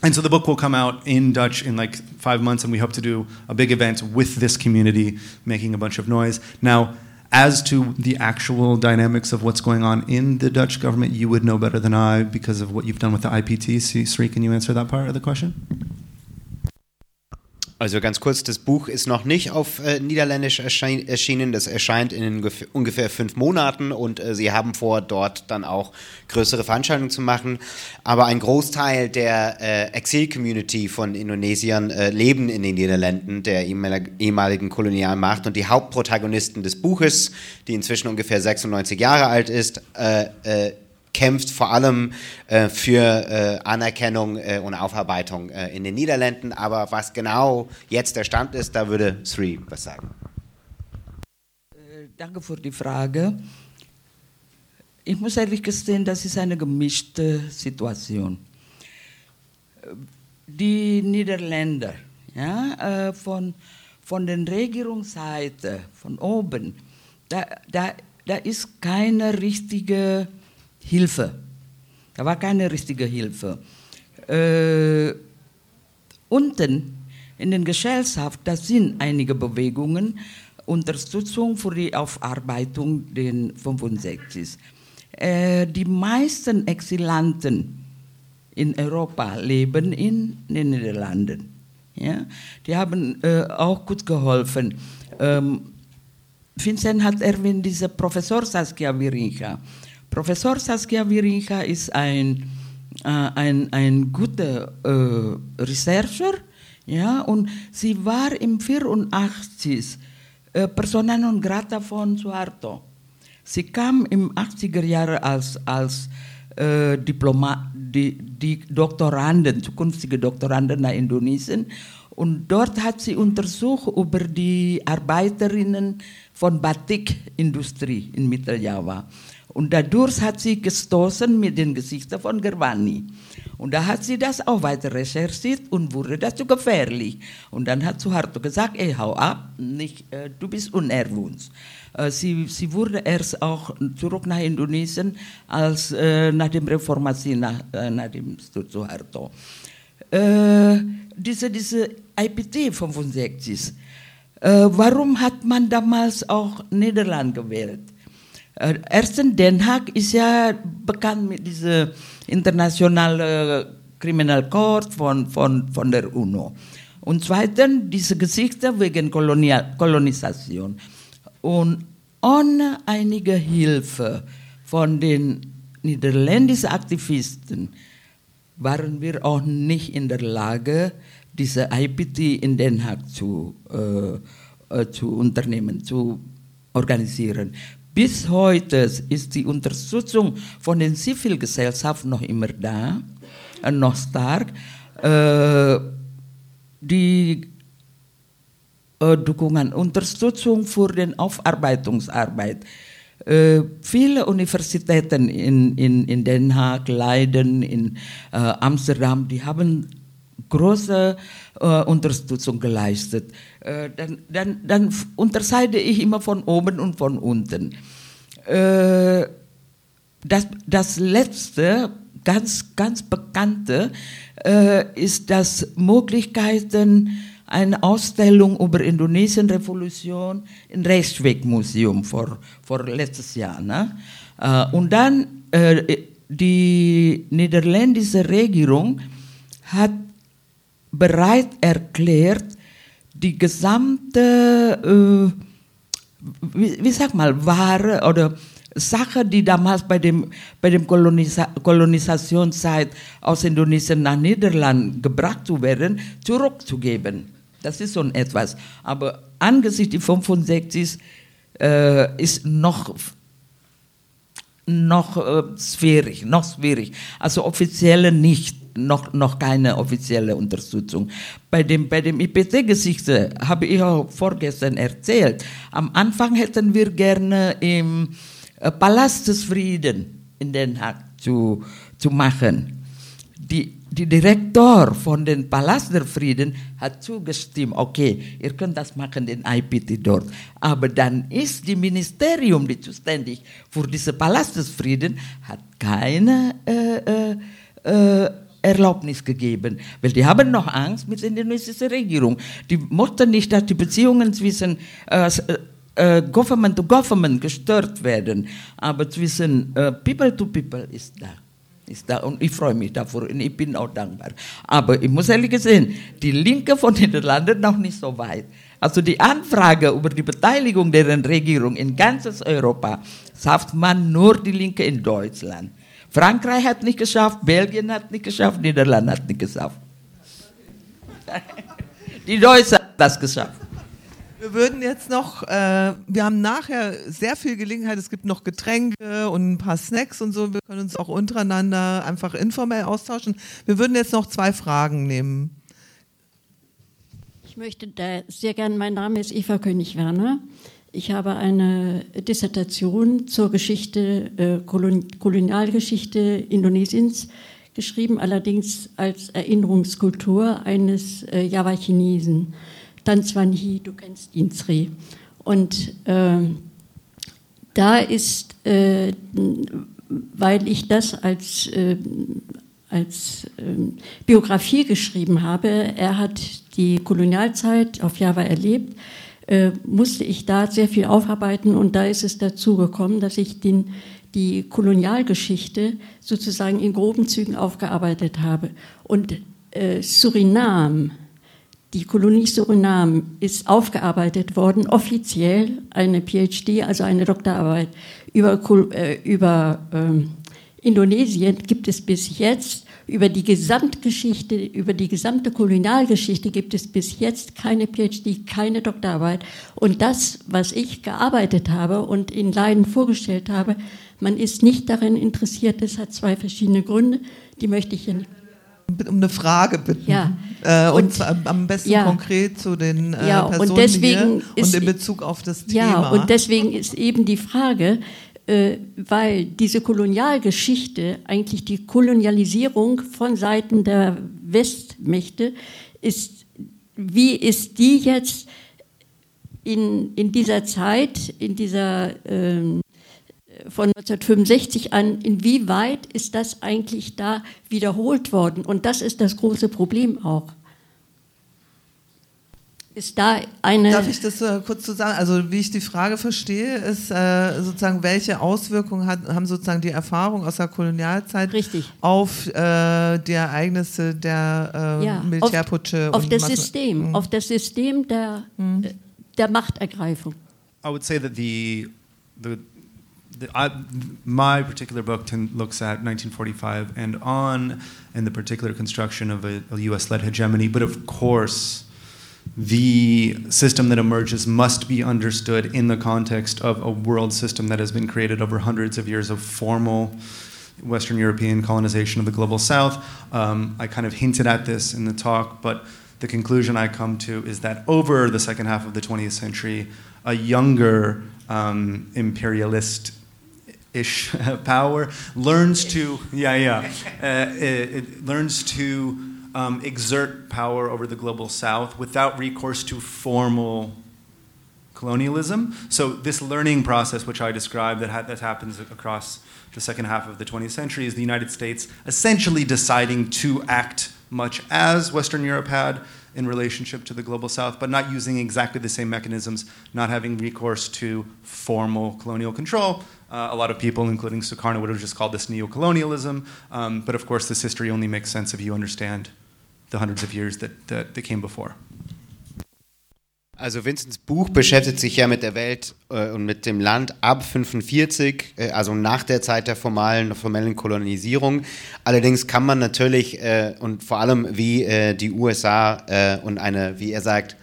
And so the book will come out in Dutch in like five months, and we hope to do a big event with this community making a bunch of noise. Now, as to the actual dynamics of what's going on in the Dutch government, you would know better than I because of what you've done with the IPT. Sri, can you answer that part of the question? Also ganz kurz, das Buch ist noch nicht auf äh, Niederländisch erschein, erschienen. Das erscheint in ungefähr fünf Monaten und äh, sie haben vor, dort dann auch größere Veranstaltungen zu machen. Aber ein Großteil der äh, Exil-Community von Indonesiern äh, leben in den Niederlanden, der ehemaligen Kolonialmacht. Und die Hauptprotagonisten des Buches, die inzwischen ungefähr 96 Jahre alt ist, äh, äh, kämpft vor allem äh, für äh, Anerkennung äh, und Aufarbeitung äh, in den Niederlanden. Aber was genau jetzt der Stand ist, da würde Sri was sagen. Äh, danke für die Frage. Ich muss ehrlich gestehen, das ist eine gemischte Situation. Die Niederländer, ja, äh, von, von der Regierungsseite, von oben, da, da, da ist keine richtige Hilfe. Da war keine richtige Hilfe. Äh, unten in den Gesellschaft, da sind einige Bewegungen, Unterstützung für die Aufarbeitung den 65. Äh, die meisten Exilanten in Europa leben in den Niederlanden. Ja? Die haben äh, auch gut geholfen. Ähm, Vincent hat erwähnt, dieser Professor Saskia Wiringa. Professor Saskia Wiringa ist ein, äh, ein, ein guter äh, Researcher, ja, und sie war im 84 äh, Persona non grata von Suharto. Sie kam im 80er Jahre als, als äh, Diploma, die, die Doktoranden, zukünftige Doktoranden nach Indonesien. Und dort hat sie untersucht über die Arbeiterinnen von Batikindustrie in Mitteljava. Und dadurch hat sie gestoßen mit den Gesichtern von Gervani. Und da hat sie das auch weiter recherchiert und wurde dazu gefährlich. Und dann hat Suharto gesagt, ey, hau ab, nicht, äh, du bist unerwünscht. Äh, sie, sie wurde erst auch zurück nach Indonesien als äh, nach dem Reformation, nach, äh, nach dem Suharto. Äh, diese, diese IPT 65, äh, warum hat man damals auch Niederland gewählt? Äh, erstens, Den Haag ist ja bekannt mit diesem internationalen Criminal Court von, von, von der UNO. Und zweitens, diese Geschichte wegen Kolonial Kolonisation. Und ohne einige Hilfe von den niederländischen Aktivisten waren wir auch nicht in der Lage, diese IPT in Den Haag zu, äh, äh, zu unternehmen, zu organisieren. Bis heute ist die Unterstützung von der Zivilgesellschaft noch immer da, äh, noch stark. Äh, die äh, Unterstützung für die Aufarbeitungsarbeit. Äh, viele Universitäten in, in, in Den Haag, Leiden, in Amsterdam, die haben große äh, Unterstützung geleistet. Äh, dann, dann, dann unterscheide ich immer von oben und von unten. Äh, das, das letzte, ganz, ganz bekannte, äh, ist das Möglichkeiten, eine Ausstellung über Indonesien-Revolution im Rechtswegmuseum vor, vor letztes Jahr. Ne? Äh, und dann die niederländische Regierung hat bereit erklärt, die gesamte, äh, wie, wie sag mal, Ware oder Sache, die damals bei dem, bei dem Kolonisa Kolonisationszeit aus Indonesien nach Niederland gebracht zu werden, zurückzugeben. Das ist so etwas. Aber angesichts die 65 äh, ist noch noch äh, schwierig, noch schwierig. Also offizielle nicht noch, noch keine offizielle Unterstützung. Bei dem, bei dem IPT-Geschichte habe ich auch vorgestern erzählt. Am Anfang hätten wir gerne im äh, Palast des Frieden in Den Haag zu, zu machen. Die, die Direktor von dem Palast der Frieden hat zugestimmt, okay, ihr könnt das machen, den IPT dort. Aber dann ist die Ministerium, die zuständig für diesen Palast des Frieden, hat keine äh, äh, äh Erlaubnis gegeben, weil die haben noch Angst mit der indonesischen Regierung. Die mochten nicht, dass die Beziehungen zwischen äh, äh, Government to Government gestört werden, aber zwischen äh, People to People ist da. Ist da und ich freue mich davor und ich bin auch dankbar. Aber ich muss ehrlich sagen, die Linke von Niederlanden noch nicht so weit. Also die Anfrage über die Beteiligung der Regierung in ganzes Europa schafft man nur die Linke in Deutschland. Frankreich hat nicht geschafft, Belgien hat nicht geschafft, Niederlande hat nicht geschafft. Die Deutschen haben das geschafft. Wir würden jetzt noch, äh, wir haben nachher sehr viel Gelegenheit, es gibt noch Getränke und ein paar Snacks und so, wir können uns auch untereinander einfach informell austauschen. Wir würden jetzt noch zwei Fragen nehmen. Ich möchte da sehr gerne, mein Name ist Eva König-Werner. Ich habe eine Dissertation zur Geschichte, äh, Kolon Kolonialgeschichte Indonesiens geschrieben, allerdings als Erinnerungskultur eines äh, Java-Chinesen. Tan Hee, du kennst ihn, Sri. Und äh, da ist, äh, weil ich das als, äh, als ähm, Biografie geschrieben habe, er hat die Kolonialzeit auf Java erlebt, äh, musste ich da sehr viel aufarbeiten und da ist es dazu gekommen, dass ich den, die Kolonialgeschichte sozusagen in groben Zügen aufgearbeitet habe. Und äh, Surinam, die Kolonie Suriname ist aufgearbeitet worden, offiziell eine PhD, also eine Doktorarbeit über, äh, über äh, Indonesien gibt es bis jetzt, über die Gesamtgeschichte, über die gesamte Kolonialgeschichte gibt es bis jetzt keine PhD, keine Doktorarbeit. Und das, was ich gearbeitet habe und in Leiden vorgestellt habe, man ist nicht darin interessiert, das hat zwei verschiedene Gründe, die möchte ich hier um eine Frage bitten. Ja. Äh, und, und am besten ja. konkret zu den äh, ja, Personen und deswegen hier und in Bezug auf das Thema. Ja, und deswegen ist eben die Frage, weil diese Kolonialgeschichte, eigentlich die Kolonialisierung von Seiten der Westmächte, ist, wie ist die jetzt in, in dieser Zeit, in dieser ähm, von 1965 an, inwieweit ist das eigentlich da wiederholt worden? Und das ist das große Problem auch. Ist da eine. Darf ich das äh, kurz zu sagen? Also, wie ich die Frage verstehe, ist äh, sozusagen, welche Auswirkungen hat, haben sozusagen die Erfahrungen aus der Kolonialzeit Richtig. auf äh, die Ereignisse der äh, ja, Militärputsche? Auf, auf das System, mhm. auf das System der, mhm. der Machtergreifung. I would say that the, the The, I, my particular book looks at 1945 and on, and the particular construction of a, a U.S. led hegemony. But of course, the system that emerges must be understood in the context of a world system that has been created over hundreds of years of formal Western European colonization of the global South. Um, I kind of hinted at this in the talk, but the conclusion I come to is that over the second half of the 20th century, a younger um, imperialist ish power learns to yeah yeah uh, it, it learns to um, exert power over the global south without recourse to formal colonialism so this learning process which i described that, ha- that happens across the second half of the 20th century is the united states essentially deciding to act much as western europe had in relationship to the global south, but not using exactly the same mechanisms, not having recourse to formal colonial control. Uh, a lot of people, including Sukarno, would have just called this neocolonialism. Um, but of course, this history only makes sense if you understand the hundreds of years that, that, that came before. Also Vincents Buch beschäftigt sich ja mit der Welt äh, und mit dem Land ab 45, äh, also nach der Zeit der formalen, formellen Kolonisierung. Allerdings kann man natürlich äh, und vor allem wie äh, die USA äh, und eine, wie er sagt,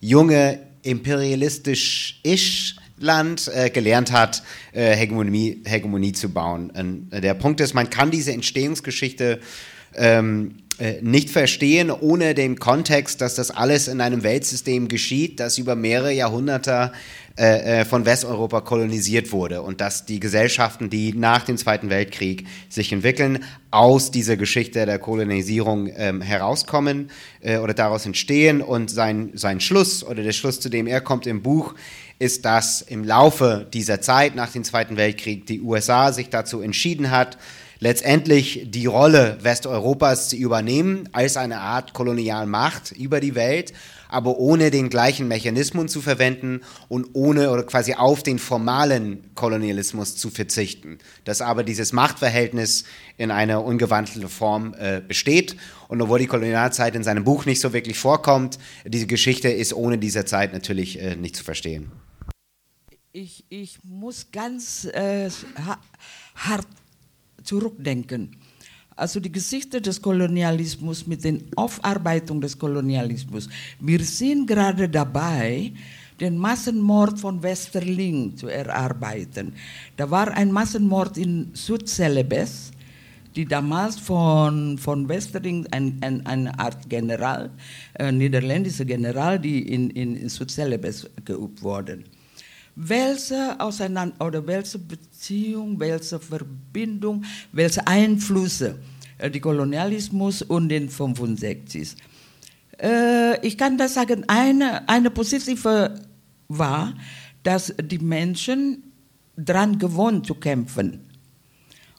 junge imperialistisch-ish Land äh, gelernt hat, Hegemonie, Hegemonie zu bauen. der Punkt ist, man kann diese Entstehungsgeschichte ähm, äh, nicht verstehen, ohne den Kontext, dass das alles in einem Weltsystem geschieht, das über mehrere Jahrhunderte äh, äh, von Westeuropa kolonisiert wurde und dass die Gesellschaften, die nach dem Zweiten Weltkrieg sich entwickeln, aus dieser Geschichte der Kolonisierung ähm, herauskommen äh, oder daraus entstehen. Und sein, sein Schluss oder der Schluss, zu dem er kommt im Buch, ist, dass im Laufe dieser Zeit nach dem Zweiten Weltkrieg die USA sich dazu entschieden hat, letztendlich die Rolle Westeuropas zu übernehmen als eine Art Kolonialmacht über die Welt, aber ohne den gleichen Mechanismus zu verwenden und ohne oder quasi auf den formalen Kolonialismus zu verzichten. Dass aber dieses Machtverhältnis in einer ungewandelte Form äh, besteht und obwohl die Kolonialzeit in seinem Buch nicht so wirklich vorkommt, diese Geschichte ist ohne diese Zeit natürlich äh, nicht zu verstehen. Ich, ich muss ganz äh, hart zurückdenken. Also die Geschichte des Kolonialismus mit der Aufarbeitung des Kolonialismus. Wir sind gerade dabei, den Massenmord von Westerling zu erarbeiten. Da war ein Massenmord in Südcelebes, die damals von, von Westerling, ein, ein, eine Art General, äh, niederländischer General, die in, in Südcelebes geübt wurden welche Auseinander oder welche Beziehung, welche Verbindung, welche Einflüsse äh, die Kolonialismus und den 65. Äh, ich kann das sagen, eine, eine positive war, dass die Menschen daran gewohnt zu kämpfen.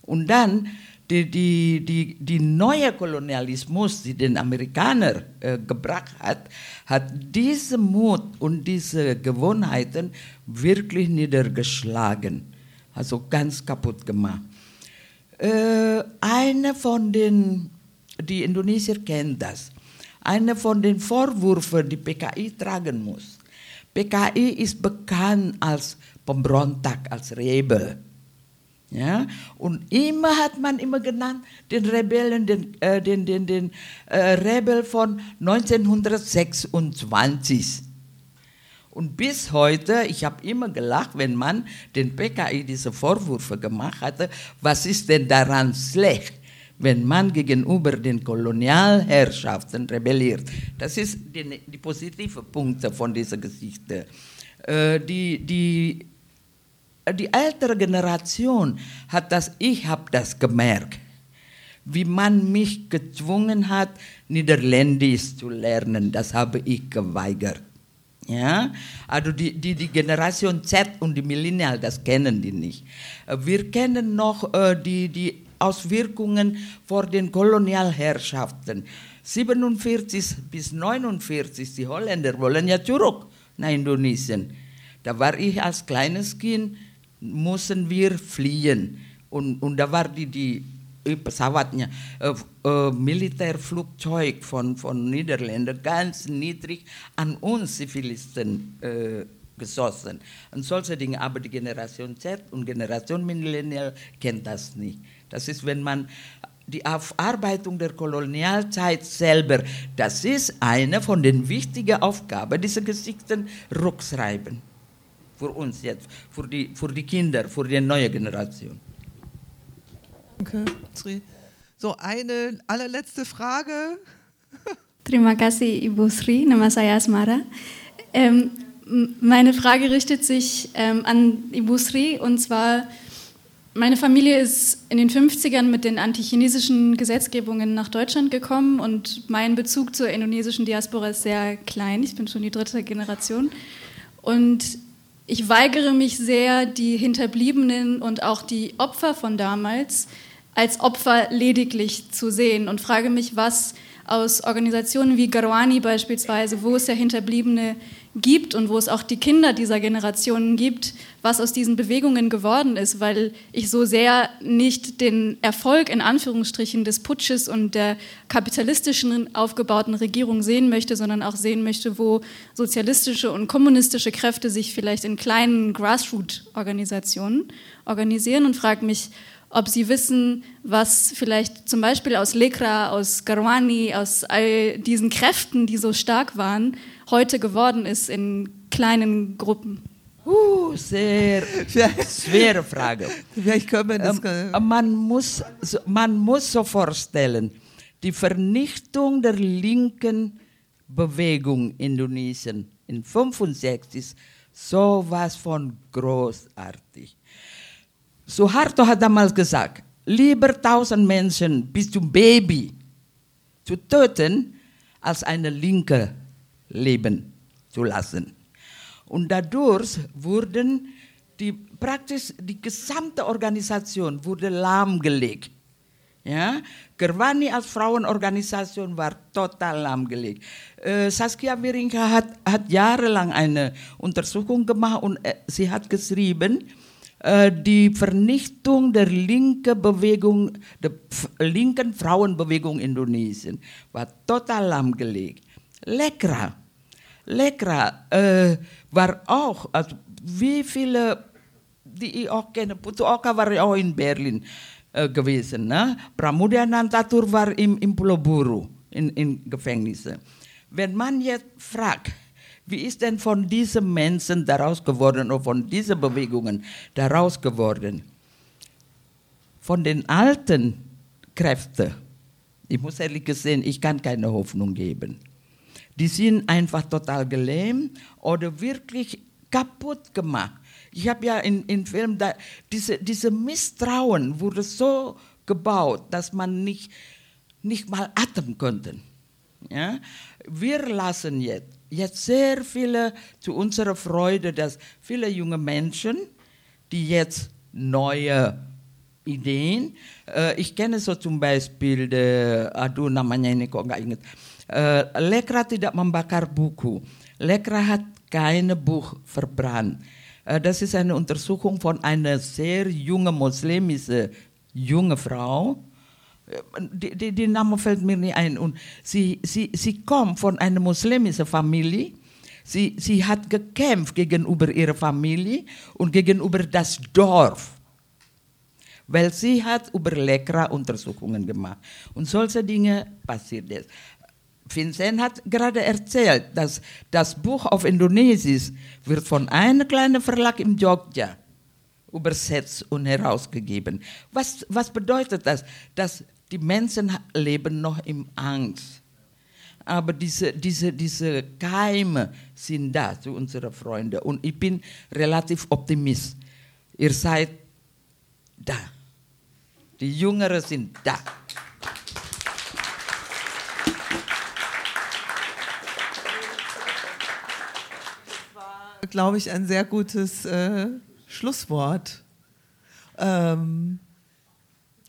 Und dann die, die, die, die neue Kolonialismus, die den Amerikaner äh, gebracht hat, hat diese Mut und diese Gewohnheiten wirklich niedergeschlagen, also ganz kaputt gemacht. Äh, eine von den, die Indonesier kennen das, eine von den Vorwürfen, die PKI tragen muss. PKI ist bekannt als Pemberontak, als Rebel. Ja? Und immer hat man immer genannt den Rebellen, den, äh, den, den, den äh, Rebel von 1926. Und bis heute, ich habe immer gelacht, wenn man den PKI diese Vorwürfe gemacht hatte, was ist denn daran schlecht, wenn man gegenüber den Kolonialherrschaften rebelliert. Das ist die, die positive Punkte von dieser Geschichte. Äh, die, die die ältere Generation hat das, ich habe das gemerkt, wie man mich gezwungen hat, Niederländisch zu lernen. Das habe ich geweigert. Ja, also die, die, die Generation Z und die Millennial, das kennen die nicht. Wir kennen noch äh, die, die Auswirkungen vor den Kolonialherrschaften. 47 bis 49, die Holländer wollen ja zurück nach Indonesien. Da war ich als kleines Kind mussten wir fliehen. Und, und da war die, die pesawatnya, äh, äh, Militärflugzeug von, von Niederländern ganz niedrig an uns Zivilisten äh, geschossen. Und solche Dinge. Aber die Generation Z und Generation Millennial kennt das nicht. Das ist, wenn man die Aufarbeitung der Kolonialzeit selber, das ist eine von den wichtigen Aufgaben dieser Geschichten, rückschreiben für uns jetzt, für die, für die Kinder, für die neue Generation. Danke, Sri. So, eine allerletzte Frage. Terima kasih Ibu Sri, nama saya Asmara. Ähm, meine Frage richtet sich ähm, an Ibu Sri und zwar, meine Familie ist in den 50ern mit den antichinesischen Gesetzgebungen nach Deutschland gekommen und mein Bezug zur indonesischen Diaspora ist sehr klein. Ich bin schon die dritte Generation. Und ich weigere mich sehr, die Hinterbliebenen und auch die Opfer von damals als Opfer lediglich zu sehen und frage mich, was aus Organisationen wie Garwani beispielsweise, wo es ja Hinterbliebene gibt und wo es auch die Kinder dieser Generationen gibt, was aus diesen Bewegungen geworden ist, weil ich so sehr nicht den Erfolg in Anführungsstrichen des Putsches und der kapitalistischen aufgebauten Regierung sehen möchte, sondern auch sehen möchte, wo sozialistische und kommunistische Kräfte sich vielleicht in kleinen Grassroot-Organisationen organisieren und frage mich, ob sie wissen, was vielleicht zum Beispiel aus Lekra, aus Garwani, aus all diesen Kräften, die so stark waren, heute geworden ist in kleinen Gruppen. Uh, sehr schwere Frage. Vielleicht können wir das ähm, man, muss, man muss so vorstellen, die Vernichtung der linken Bewegung in Indonesien in 1965, so was von großartig. Suharto hat damals gesagt, lieber tausend Menschen bis zum Baby zu töten, als eine Linke leben zu lassen. Und dadurch wurden die praktisch die gesamte Organisation wurde lahmgelegt. Ja? Gerwani als Frauenorganisation war total lahmgelegt. Äh, Saskia Wirinka hat, hat jahrelang eine Untersuchung gemacht und äh, sie hat geschrieben, äh, die Vernichtung der linken Bewegung, der linken Frauenbewegung Indonesien war total lahmgelegt. Lekra, Lekra äh, war auch, also wie viele, die ich auch kenne, Putu Oka war auch in Berlin äh, gewesen. Ne? Pramudia Nantatur war im, im Pulau in, in Gefängnisse. Wenn man jetzt fragt, wie ist denn von diesen Menschen daraus geworden oder von diesen Bewegungen daraus geworden? Von den alten Kräften, ich muss ehrlich gesehen, ich kann keine Hoffnung geben. Die sind einfach total gelähmt oder wirklich kaputt gemacht. Ich habe ja in, in Film, da, diese, diese Misstrauen wurde so gebaut, dass man nicht, nicht mal atmen konnte. Ja? Wir lassen jetzt, jetzt sehr viele, zu unserer Freude, dass viele junge Menschen, die jetzt neue Ideen, äh, ich kenne so zum Beispiel, de, aduh namanya ini kok nggak inget, äh, Lekra tidak membakar buku. Lekra hat keine Buch verbrannt. Das ist eine Untersuchung von einer sehr jungen muslimischen junge Frau. Die, die, die, Name fällt mir nicht ein. Und sie, sie, sie kommt von einer muslimischen Familie. Sie, sie hat gekämpft gegenüber ihrer Familie und gegenüber das Dorf. Weil sie hat über Lekra Untersuchungen gemacht. Und solche Dinge passiert jetzt. Vincent hat gerade erzählt, dass das Buch auf Indonesisch wird von einem kleinen Verlag im Jogja übersetzt und herausgegeben. Was, was bedeutet das? Dass die Menschen leben noch im Angst. Aber diese, diese, diese Keime sind da zu unseren Freunden. Und ich bin relativ optimist. Ihr seid da. Die Jüngeren sind da. Glaube ich, ein sehr gutes äh, Schlusswort. Ähm,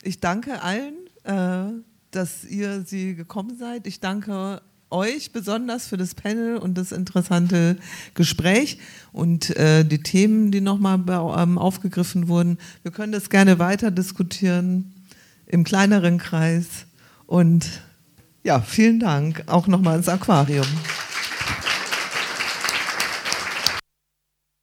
ich danke allen, äh, dass ihr sie gekommen seid. Ich danke euch besonders für das Panel und das interessante Gespräch und äh, die Themen, die nochmal ähm, aufgegriffen wurden. Wir können das gerne weiter diskutieren im kleineren Kreis. Und ja, vielen Dank auch nochmal ins Aquarium.